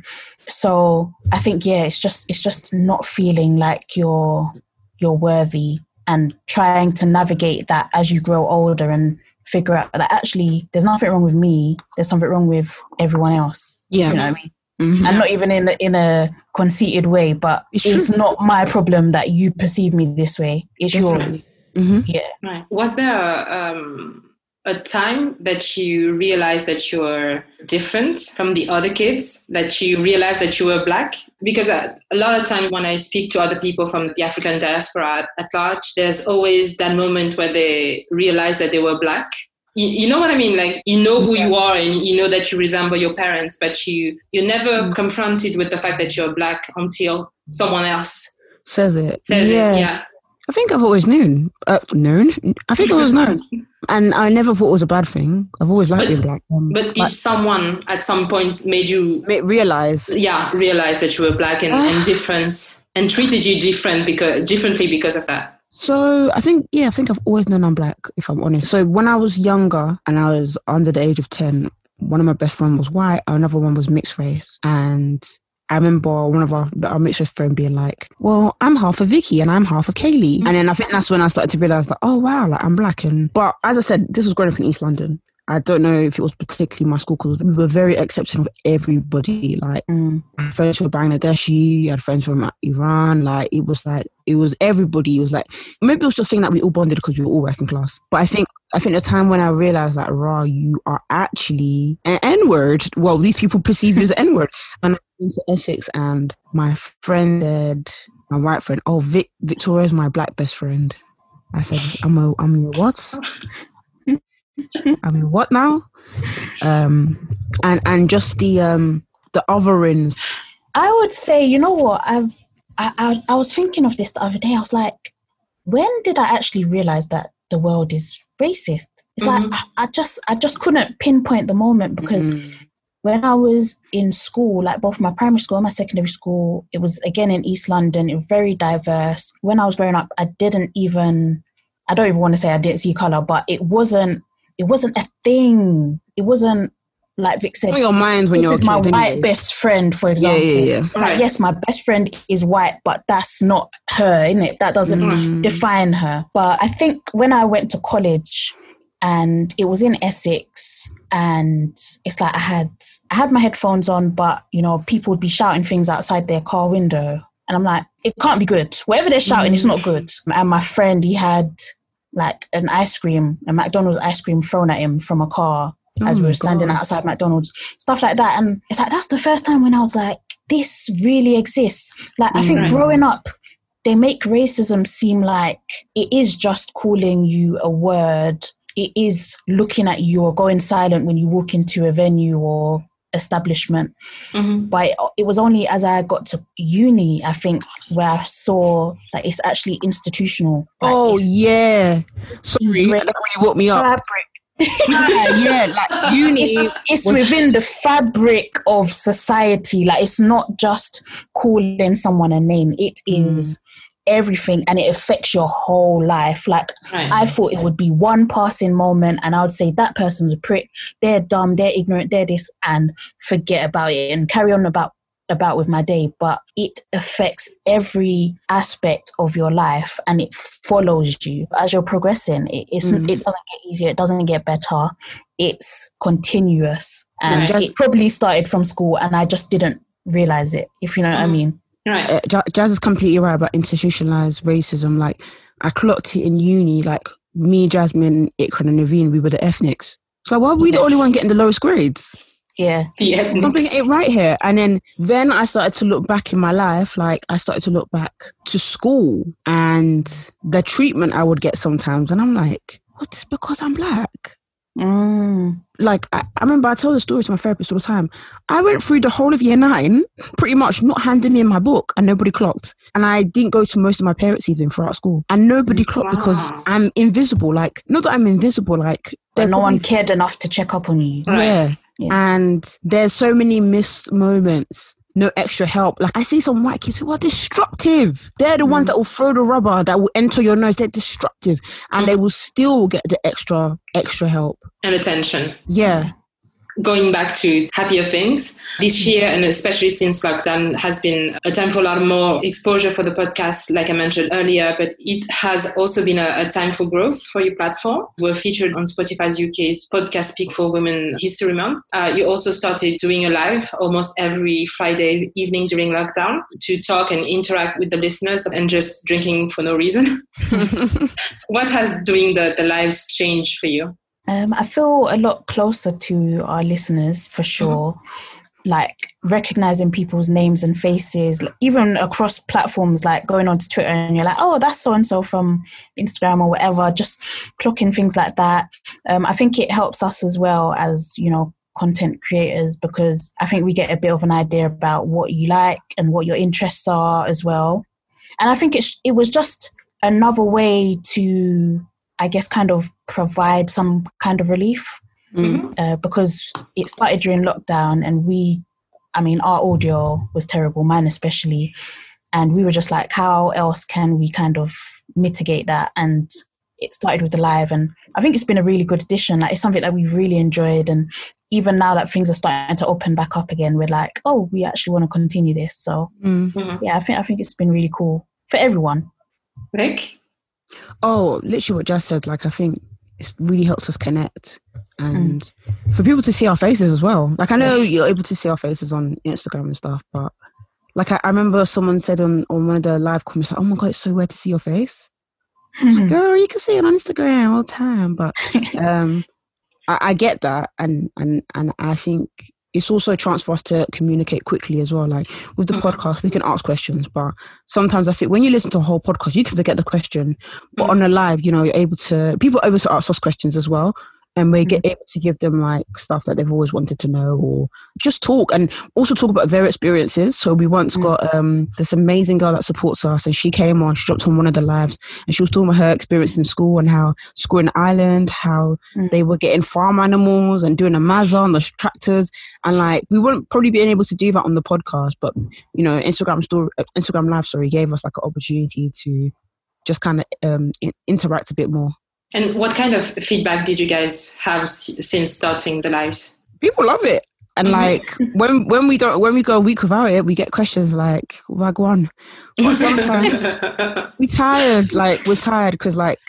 So i think yeah it's just it's just not feeling like you're you're worthy and trying to navigate that as you grow older and figure out that actually there's nothing wrong with me there's something wrong with everyone else
yeah
you know what i mean Mm-hmm. and not even in a, in a conceited way, but it's, it's not my problem that you perceive me this way. It's Definitely. yours. Mm-hmm. Yeah.
Right. Was there um, a time that you realized that you were different from the other kids, that you realized that you were black? Because a, uh, a lot of times when I speak to other people from the African diaspora at, at large, there's always that moment where they realize that they were black you, you, know what I mean? Like you know who you are and you know that you resemble your parents, but you you're never mm. confronted with the fact that you're black until someone else
says it.
Says yeah. it. Yeah.
I think I've always known. Uh, known? I think I was known. (laughs) And I never thought it was a bad thing. I've always liked but, being black.
Um, but did like, someone at some point made you
realize?
Yeah, realize that you were black and, and (sighs) different, and treated you different because differently because of that.
So I think yeah, I think I've always known I'm black. If I'm honest. So when I was younger and I was under the age of ten, one of my best friends was white, another one was mixed race, and I remember one of our, our mutual friend being like, well, I'm half of Vicky and I'm half of Kaylee. And then I think that's when I started to realize that, oh, wow, like I'm black. And, but as I said, this was growing up in East London. I don't know if it was particularly my school because we were very accepting of everybody. Like, mm. friends from Bangladeshi, I had friends from Iran. Like, it was like, it was everybody. It was like, maybe it was the thing that we all bonded because we were all working class. But I think, I think the time when I realized that, raw, you are actually an N word. Well, these people perceive you as an N word. And I went to Essex and my friend said, my white friend, oh, Vic, Victoria's my black best friend. I said, I'm a, I'm your what? I mean, what now? Um, and and just the um the othering.
I would say, you know what? I've I, I I was thinking of this the other day. I was like, when did I actually realize that the world is racist? It's mm-hmm. like I, just I just couldn't pinpoint the moment because mm-hmm. when I was in school, like both my primary school and my secondary school, it was again in East London. It was very diverse. When I was growing up, I didn't even I don't even want to say I didn't see color, but it wasn't it wasn't a thing. It wasn't like Vic said,
your mind when
this
you're
is my
kid,
white
anyways.
best friend, for example.
yeah, yeah.
Like,
Right.
yes, my best friend is white, but that's not her, innit? That doesn't
Mm.
define her. But I think when I went to college and it was in Essex and it's like I had I had my headphones on, but you know, people would be shouting things outside their car window. And I'm like, it can't be good. Whatever they're shouting, it's not good. And my friend, he had like an ice cream, a McDonald's ice cream thrown at him from a car as
Oh
we
my
were standing
God.
outside McDonald's, stuff like that. And it's like that's the first time when I was like, this really exists. Like I think
Right.
growing up, they make racism seem like it is just calling you a word. It is looking at you or going silent when you walk into a venue or establishment.
Mhm.
But it, was only as I got to uni, I think, where I saw that it's actually institutional. Like,
Oh yeah. Sorry, that really woke me up.
fabric
yeah, yeah, like uni.
it's, it's within the fabric of society. Like it's not just calling someone a name. It mm. is everything, and it affects your whole life. Like
Right.
I thought it would be one passing moment, and I would say that person's a prick. They're dumb. They're ignorant. They're this, and forget about it and carry on about about with my day. But it affects every aspect of your life, and it follows you as you're progressing. It it's,
Mm.
it doesn't get easier. It doesn't get better. It's continuous, and
Right.
it probably started from school, and I just didn't realize it. If you know what I
Mm.
mean.
Right.
uh, Ja- Jazz is completely right about institutionalized racism. Like, I clocked it in uni. Like, me, Jasmine, Ikran, and Naveen, we were the ethnics. So why were we the only one getting the lowest grades?
Yeah.
The.
Something ain't right here. And then, then I started to look back in my life. Like, I started to look back to school and the treatment I would get sometimes. And I'm like, what is because I'm black.
Mm.
like I, I remember I tell the story to my therapist all the time. I went through the whole of year nine, pretty much not handing in my book, and nobody clocked. And I didn't go to most of my parents' evening throughout school, and nobody clocked because I'm invisible. Like not that I'm invisible, like
But no one cared enough to check up on you.
Right.
Yeah.
Yeah.
and there's so many missed moments. No extra help. Like I see some white kids who are destructive. They're the ones mm. that will throw the rubber, that will enter your nose. They're destructive, and they mm. will still get the extra extra help.
and attention.
Yeah.
Going back to happier things, this year, and especially since lockdown, has been a time for a lot more exposure for the podcast, like I mentioned earlier, but it has also been a, a time for growth for your platform. We're featured on Spotify's UK's podcast Peak for Women History Month. Uh, you also started doing a live almost every Friday evening during lockdown to talk and interact with the listeners and just drinking for no reason. (laughs) what has doing the, the lives changed for you?
Um, I feel a lot closer to our listeners for sure. Like recognizing people's names and faces, like, even across platforms, like going onto Twitter and you're like, oh, that's so and so from Instagram or whatever, just clocking things like that. Um, I think it helps us as well as, you know, content creators because I think we get a bit of an idea about what you like and what your interests are as well. And I think it's, it was just another way to I guess, kind of provide some kind of relief
Mm.
uh, because it started during lockdown and we, I mean, our audio was terrible, mine especially. And we were just like, how else can we kind of mitigate that? And it started with the live. And I think it's been a really good addition. Like, it's something that we've really enjoyed. And even now that things are starting to open back up again, we're like, oh, we actually want to continue this. So,
Mm.
Mhm.
yeah, I think, I think it's been really cool for everyone.
Vic?
Oh, literally what Jazz said. Like, I think it really helps us connect and for people to see our faces as well. Like, I know you're able to see our faces on Instagram and stuff, but like, I, I remember someone said on, on one of the live comments, like, oh my God, it's so weird to see your face. Girl, you can see it on Instagram all the time. But (laughs) um, I, I get that. And, and, and I think it's also a chance for us to communicate quickly as well. Like with the
Mhm.
podcast, we can ask questions, but sometimes I think when you listen to a whole podcast, you can forget the question. But
Mhm.
on a live, you know, you're able to people are able to ask us questions as well. And we get able to give them like stuff that they've always wanted to know or just talk and also talk about their experiences. So we once
Mm.
got um this amazing girl that supports us and she came on, she dropped on one of the lives and she was talking about her experience in school and how school in Ireland, how
Mm.
they were getting farm animals and doing a mazza on the tractors and like we wouldn't probably be able to do that on the podcast, but you know, Instagram story, uh, Instagram live story gave us like an opportunity to just kind of um, interact a bit more.
And what kind of feedback did you guys have since starting the lives?
people love it. And
Mhm.
like when when we don't when we go a week without it, we get questions like "Wagwan." But sometimes (laughs) we tired. Like we're tired because like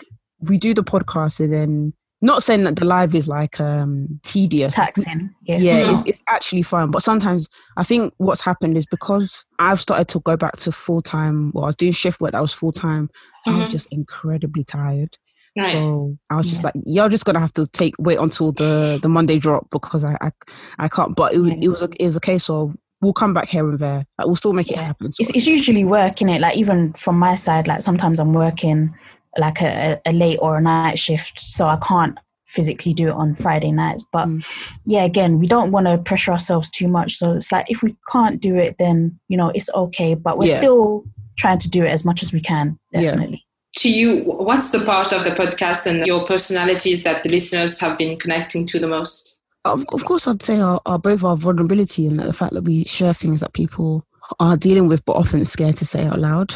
we do the podcast and then not saying that the live is like um tedious.
Taxing. Yes.
yeah,
no.
it's, it's actually fun. But sometimes I think what's happened is because I've started to go back to full time. Well, I was doing shift work that was full time. I was
Mhm.
just incredibly tired.
Right.
So I was just like, y'all just gonna have to take wait until the the Monday drop because I I, I can't. But it was it was a it was a case of we'll come back here and there. Like we'll still make it happen.
it's, it's usually working it like even from my side like sometimes i'm working like a, a late or a night shift so i can't physically do it on friday nights but
Mm.
yeah again we don't want to pressure ourselves too much so it's like if we can't do it then you know it's okay but we're
Yeah.
still trying to do it as much as we can
Yeah.
definitely
to you, what's the part of the podcast and your personalities that the listeners have been connecting to the most?
Of, of course, I'd say our, our both our vulnerability and the fact that we share things that people are dealing with, but often scared to say out loud.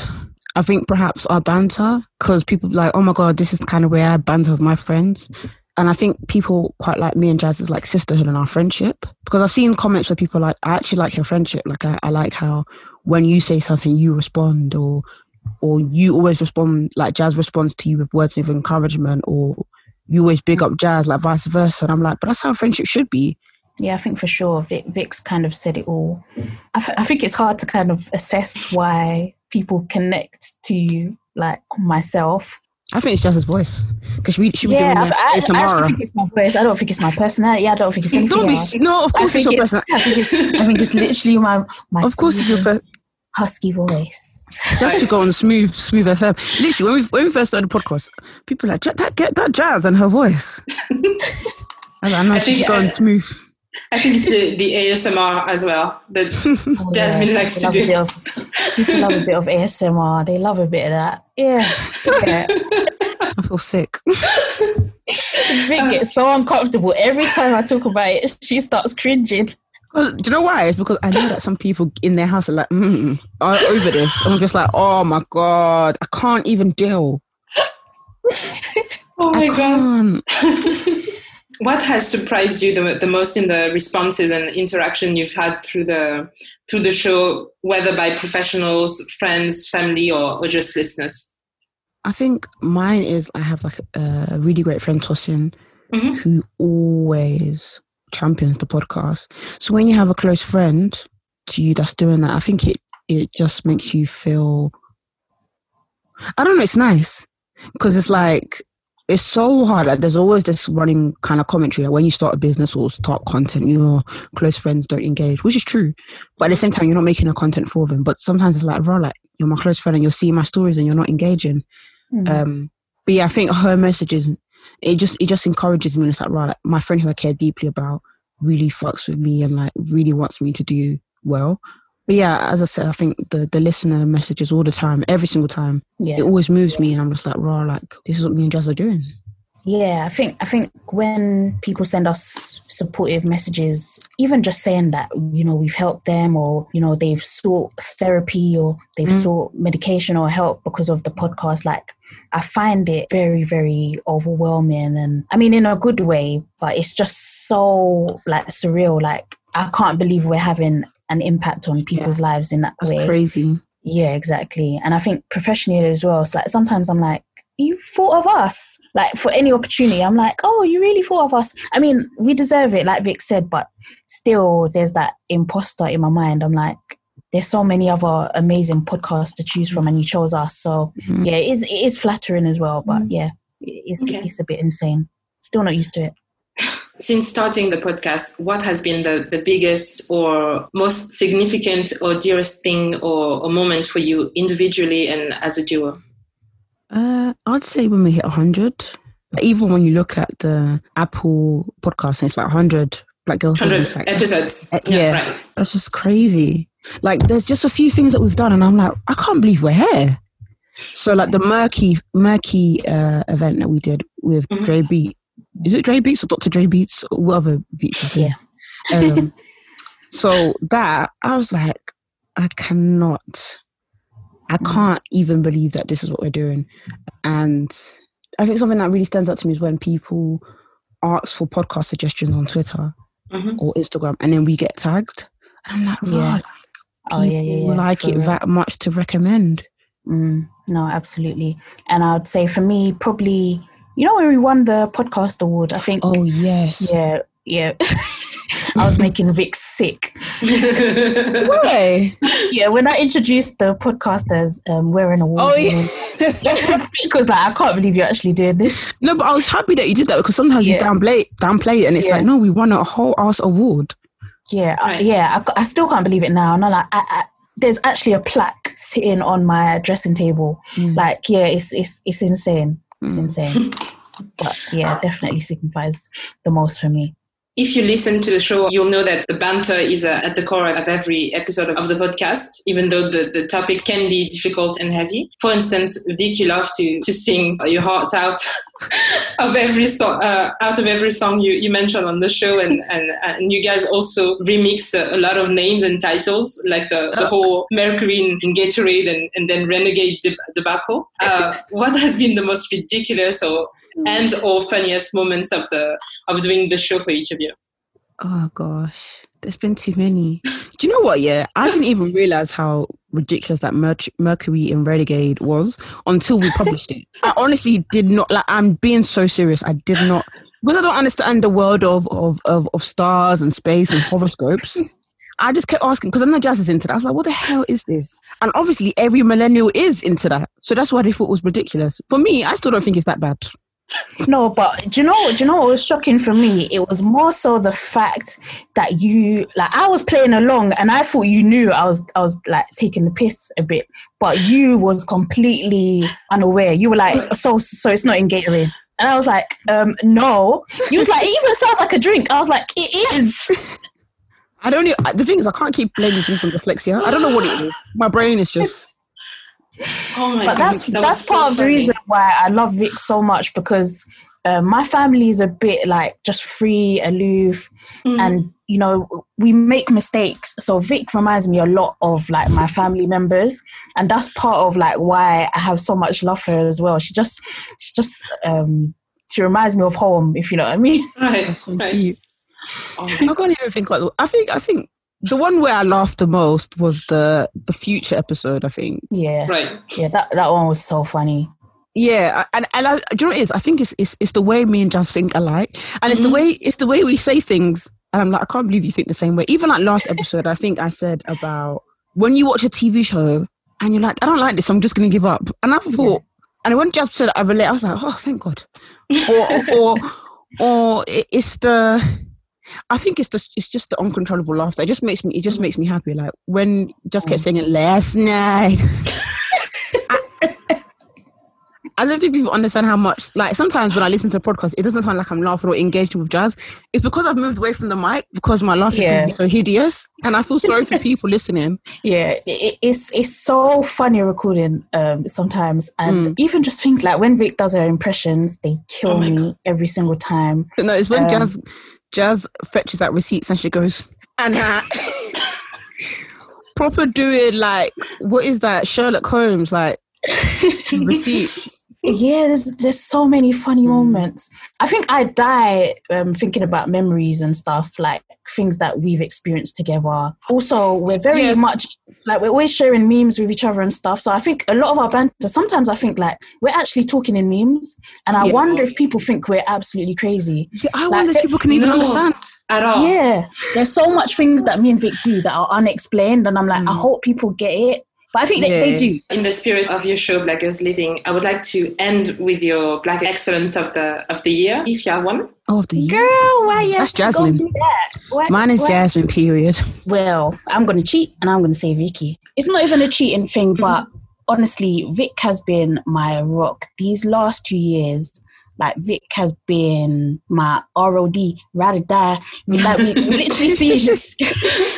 I think perhaps our banter, because people like, oh my god, this is kind of where I banter with my friends. And I think people quite like me and Jazz is like sisterhood and our friendship. Because I've seen comments where people like, I actually like your friendship. Like I, I like how when you say something, you respond, or or you always respond like Jazz responds to you with words of encouragement, or you always big up Jazz, like vice versa. And I'm like, but that's how friendship should be.
yeah i think for sure Vic, vic's kind of said it all I, th- I think it's hard to kind of assess why people connect to you like myself
I think it's just his voice because she she be
yeah,
doing
I, I, I actually think it's my voice. I don't think it's my personality. I don't think it's anything
Don't be
else.
no. Of
I
course, it's
think
your
it's,
person.
I think it's, I it's literally my my
Of course, it's your person.
Husky voice.
Just to go on smooth, smooth FM. Literally, when we when we first started the podcast, people were like that get that jazz and her voice. (laughs) I was like, I know she's going
I-
smooth.
I think it's the, the ASMR as well that (laughs)
Oh,
Jasmine
yeah,
likes
people
to do.
a bit of- people love a bit of ASMR. They love a bit of that. Yeah. yeah.
I feel sick. (laughs)
Vic gets so uncomfortable every time I talk about it. She starts cringing.
Do you know why? It's because I know that some people in their house are like, mm, are over this. I'm just like, oh my god, I can't even deal. (laughs)
Oh my god! (laughs) What has surprised you the, the most in the responses and interaction you've had through the through the show, whether by professionals, friends, family, or, or just listeners?
I think mine is I have like a really great friend Tosin
Mhm.
who always champions the podcast. So when you have a close friend to you that's doing that, I think it it just makes you feel I don't know, it's nice. Because it's like it's so hard. Like there's always this running kind of commentary that when you start a business or start content, your close friends don't engage, which is true. But at the same time, you're not making the content for them. But sometimes it's like, bro, like you're my close friend and you're seeing my stories and you're not engaging.
Mm.
Um, but yeah, I think her messages it just it just encourages me. And it's like, right, like, my friend who I care deeply about really fucks with me and like really wants me to do well. But yeah, as I said, I think the the listener messages all the time, every single time,
yeah.
it always moves me, and I'm just like, raw, like this is what me and Jazz are doing.
Yeah, I think I think when people send us supportive messages, even just saying that you know we've helped them, or you know they've sought therapy, or they've
Mm.
sought medication or help because of the podcast, like I find it very very overwhelming, and I mean in a good way, but it's just so like surreal. Like I can't believe we're having an impact on people's lives in that
That's
way.
crazy.
Yeah, exactly. And I think professionally as well. It's like sometimes I'm like, you thought of us. Like for any opportunity, I'm like, oh, you really thought of us. I mean, we deserve it, like Vic said, but still there's that imposter in my mind. I'm like, there's so many other amazing podcasts to choose from and you chose us. So
Mhm.
yeah, it is it is flattering as well. But yeah, it's
Okay.
it's a bit insane. Still not used to it.
Since starting the podcast, what has been the, the biggest or most significant or dearest thing or, or moment for you individually and as a duo?
Uh, I'd say when we hit 100, even when you look at the Apple podcast, it's like 100 Black Girls.
100
like,
episodes.
Uh, yeah.
right.
That's just crazy. Like, there's just a few things that we've done, and I'm like, I can't believe we're here. So, like the murky, murky uh, event that we did with
Mhm.
Dre Beat. Is it Dre Beats or Dr. Dre Beats or whatever beats? is there? Um, (laughs) so that I was like, I cannot, I can't even believe that this is what we're doing. And I think something that really stands out to me is when people ask for podcast suggestions on Twitter. mm-hmm. or Instagram, and then we get tagged. And I'm like, yeah. Oh, yeah, yeah, yeah. like it real. that much to recommend.
Mm, no, absolutely. And I'd say for me, probably, you know, when we won the podcast award, I think.
Oh, yes.
Yeah, yeah. (laughs) I was making Vic sick.
Why?
Yeah, when I introduced the podcasters um, wearing a award, oh, yeah. (laughs) because like I can't believe you actually did this.
No, but I was happy that you did that because sometimes yeah. you downplay downplay it, and it's yeah. like, no, we won a whole ass award.
Yeah, right. I, yeah, I, I, still can't believe it now. And I'm like, I, I, there's actually a plaque sitting on my dressing table. Mm. Like, yeah, it's it's it's insane. It's mm. insane. but yeah, definitely signifies the most for me
if you listen to the show, you'll know that the banter is uh, at the core of every episode of the podcast, even though the, the topics can be difficult and heavy. For instance, Vic, you love to, to sing your heart out (laughs) of every song, uh, out of every song you, you mentioned on the show. And, (laughs) and, and you guys also remix a, a lot of names and titles, like the, the (laughs) whole Mercury and, Gatorade and, and then Renegade debacle. Uh, what has been the most ridiculous or Mm. and or funniest moments of the of doing the show for each of you?
Oh gosh, there's been too many. Do you know what? Yeah, I didn't even realize how ridiculous that Mer- Mercury in Renegade was until we published it. I honestly did not like. I'm being so serious. I did not because I don't understand the world of of of, of stars and space and horoscopes. I just kept asking because I know Jazz is into that. I was like, what the hell is this? And obviously, every millennial is into that. So that's why they thought it was ridiculous. For me, I still don't think it's that bad.
No, but do you know? Do you know what was shocking for me? It was more so the fact that you like I was playing along and I thought you knew I was I was like taking the piss a bit, but you was completely unaware. You were like, so so it's not in Gatorade. And I was like, um, no. You was like, it even sounds like a drink. I was like, it is.
I don't know. The thing is, I can't keep blaming things on dyslexia. I don't know what it is. My brain is just
Oh my but that's that that's part so of the reason why I love Vic so much because uh, my family is a bit like just free, aloof, mm. and you know we make mistakes. So Vic reminds me a lot of like my family members, and that's part of like why I have so much love for her as well. She just, she just, um, she reminds me of home, if you know what I mean.
Right, that's so right. cute.
Oh, I can't even think like I think I think the one where I laughed the most was the the future episode. I think.
Yeah.
Right.
Yeah, that that one was so funny.
Yeah, and and I, do you know what it is? I think it's it's, it's the way me and Jazz think alike, and it's mm-hmm. the way it's the way we say things. And I'm like, I can't believe you think the same way. Even like last episode, I think I said about when you watch a TV show and you're like, I don't like this, I'm just gonna give up. And I thought, yeah. and when Jazz said I relate, I was like, oh, thank God. Or or or it's the I think it's just it's just the uncontrollable laughter. It just makes me it just makes me happy. Like when just kept mm. saying it last night. (laughs) I don't think people understand how much like sometimes when I listen to podcasts, it doesn't sound like I'm laughing or engaging with jazz. It's because I've moved away from the mic because my laugh is going be so hideous, and I feel sorry for (laughs) people listening.
Yeah, it, it's it's so funny recording um, sometimes, and mm. even just things like when Vic does her impressions, they kill oh me God. every single time.
No, it's when um, Jazz Jazz fetches out receipts and she goes, and uh, proper doing like, what is that? Sherlock Holmes, like (laughs) receipts.
Yeah, there's there's so many funny mm. moments. I think I die um, thinking about memories and stuff like things that we've experienced together. Also, we're very yes. much like we're always sharing memes with each other and stuff. So I think a lot of our banter. Sometimes I think like we're actually talking in memes, and I yeah. wonder if people think we're absolutely crazy.
Yeah, I like, wonder if people can even no, understand
at all.
Yeah, there's so much things that me and Vic do that are unexplained, and I'm like, mm. I hope people get it but I think yeah. they, they do.
In the spirit of your show, Black Girls Living, I would like to end with your Black Excellence of the of the year, if you have one.
Oh, of the year.
Girl, why you
That's Jasmine. That? Mine is what? Jasmine, period.
Well, I'm going to cheat and I'm going to say Vicky. It's not even a cheating thing, but mm-hmm. honestly, Vic has been my rock these last two years like Vic has been my ROD, die. We, like we, we literally (laughs) see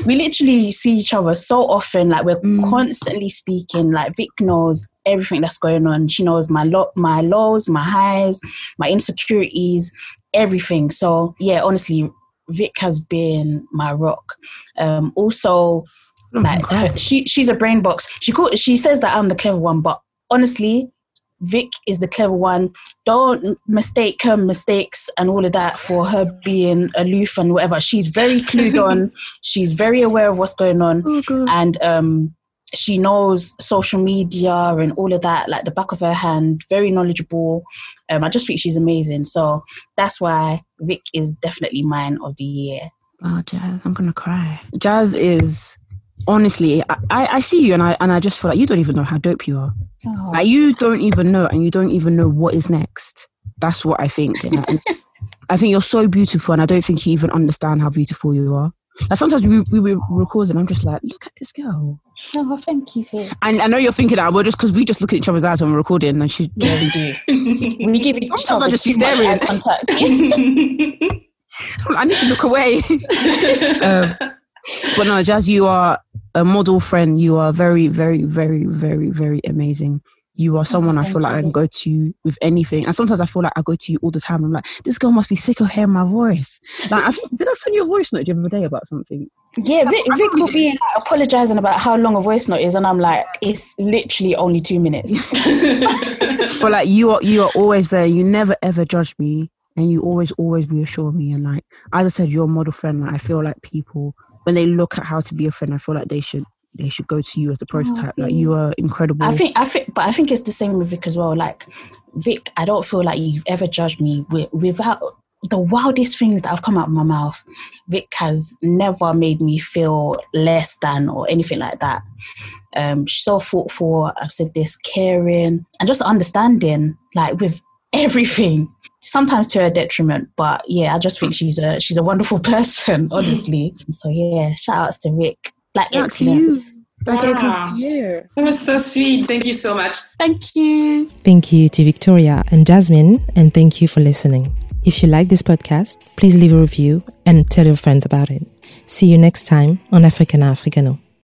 we literally see each other so often. Like we're mm. constantly speaking. Like Vic knows everything that's going on. She knows my lo- my lows, my highs, my insecurities, everything. So yeah, honestly, Vic has been my rock. Um, also, oh like her, she she's a brain box. She call, she says that I'm the clever one, but honestly, Vic is the clever one. Don't mistake her mistakes and all of that for her being aloof and whatever. She's very clued on. (laughs) She's very aware of what's going on,
Oh,
and um, she knows social media and all of that like the back of her hand. Very knowledgeable. Um, I just think she's amazing. So that's why Vic is definitely mine of the year.
Oh, Jazz, I'm gonna cry. Jazz is honestly, I, I, see you and I and I just feel like you don't even know how dope you are.
Oh,
Like you don't even know, and you don't even know what is next. That's what I think. And I, and I think you're so beautiful, and I don't think you even understand how beautiful you are. Like sometimes we we were recording, I'm just like, look at this girl.
oh, thank you, Vic.
And I know you're thinking that, but just because we just look at each other's eyes when we're recording, and she,
Yeah, we do. (laughs) we give each
Sometimes I
other
just
too
be
much eye contact. (laughs) (laughs)
I need to look away. um, but no, Jazz, you are a model friend. You are very, very, very, very, very amazing. You are oh, someone I feel like I can go to with anything. And sometimes I feel like I go to you all the time. I'm like, this girl must be sick of hearing my voice. Like, I think, did I send you a voice note the other day about something?
Yeah, Vic, Vic will be like, apologizing about how long a voice note is, and I'm like, it's literally only two minutes. (laughs)
But like, you are, you are always there. You never ever judge me, and you always, always reassure me. And like, as I said, you're a model friend. Like, I feel like people when they look at how to be a friend, I feel like they should they should go to you as the prototype. Like, you are incredible.
I think, I think, but I think it's the same with Vic as well. Like, Vic, I don't feel like you've ever judged me wi- without the wildest things that have come out of my mouth. Vic has never made me feel less than or anything like that. Um, she's so thoughtful. I've said this, caring and just understanding, like with everything. Sometimes to her detriment, but yeah, I just think she's a she's a wonderful (laughs) person, oh, honestly. So yeah, shout outs to Vic. Black
Shout out to you.
excellence.
Like,
Wow.
excellence, yeah.
That was so sweet. Thank you so much.
Thank you.
Thank you to Victoria and Jasmine, and thank you for listening. If you like this podcast, please leave a review and tell your friends about it. See you next time on Africana Africano.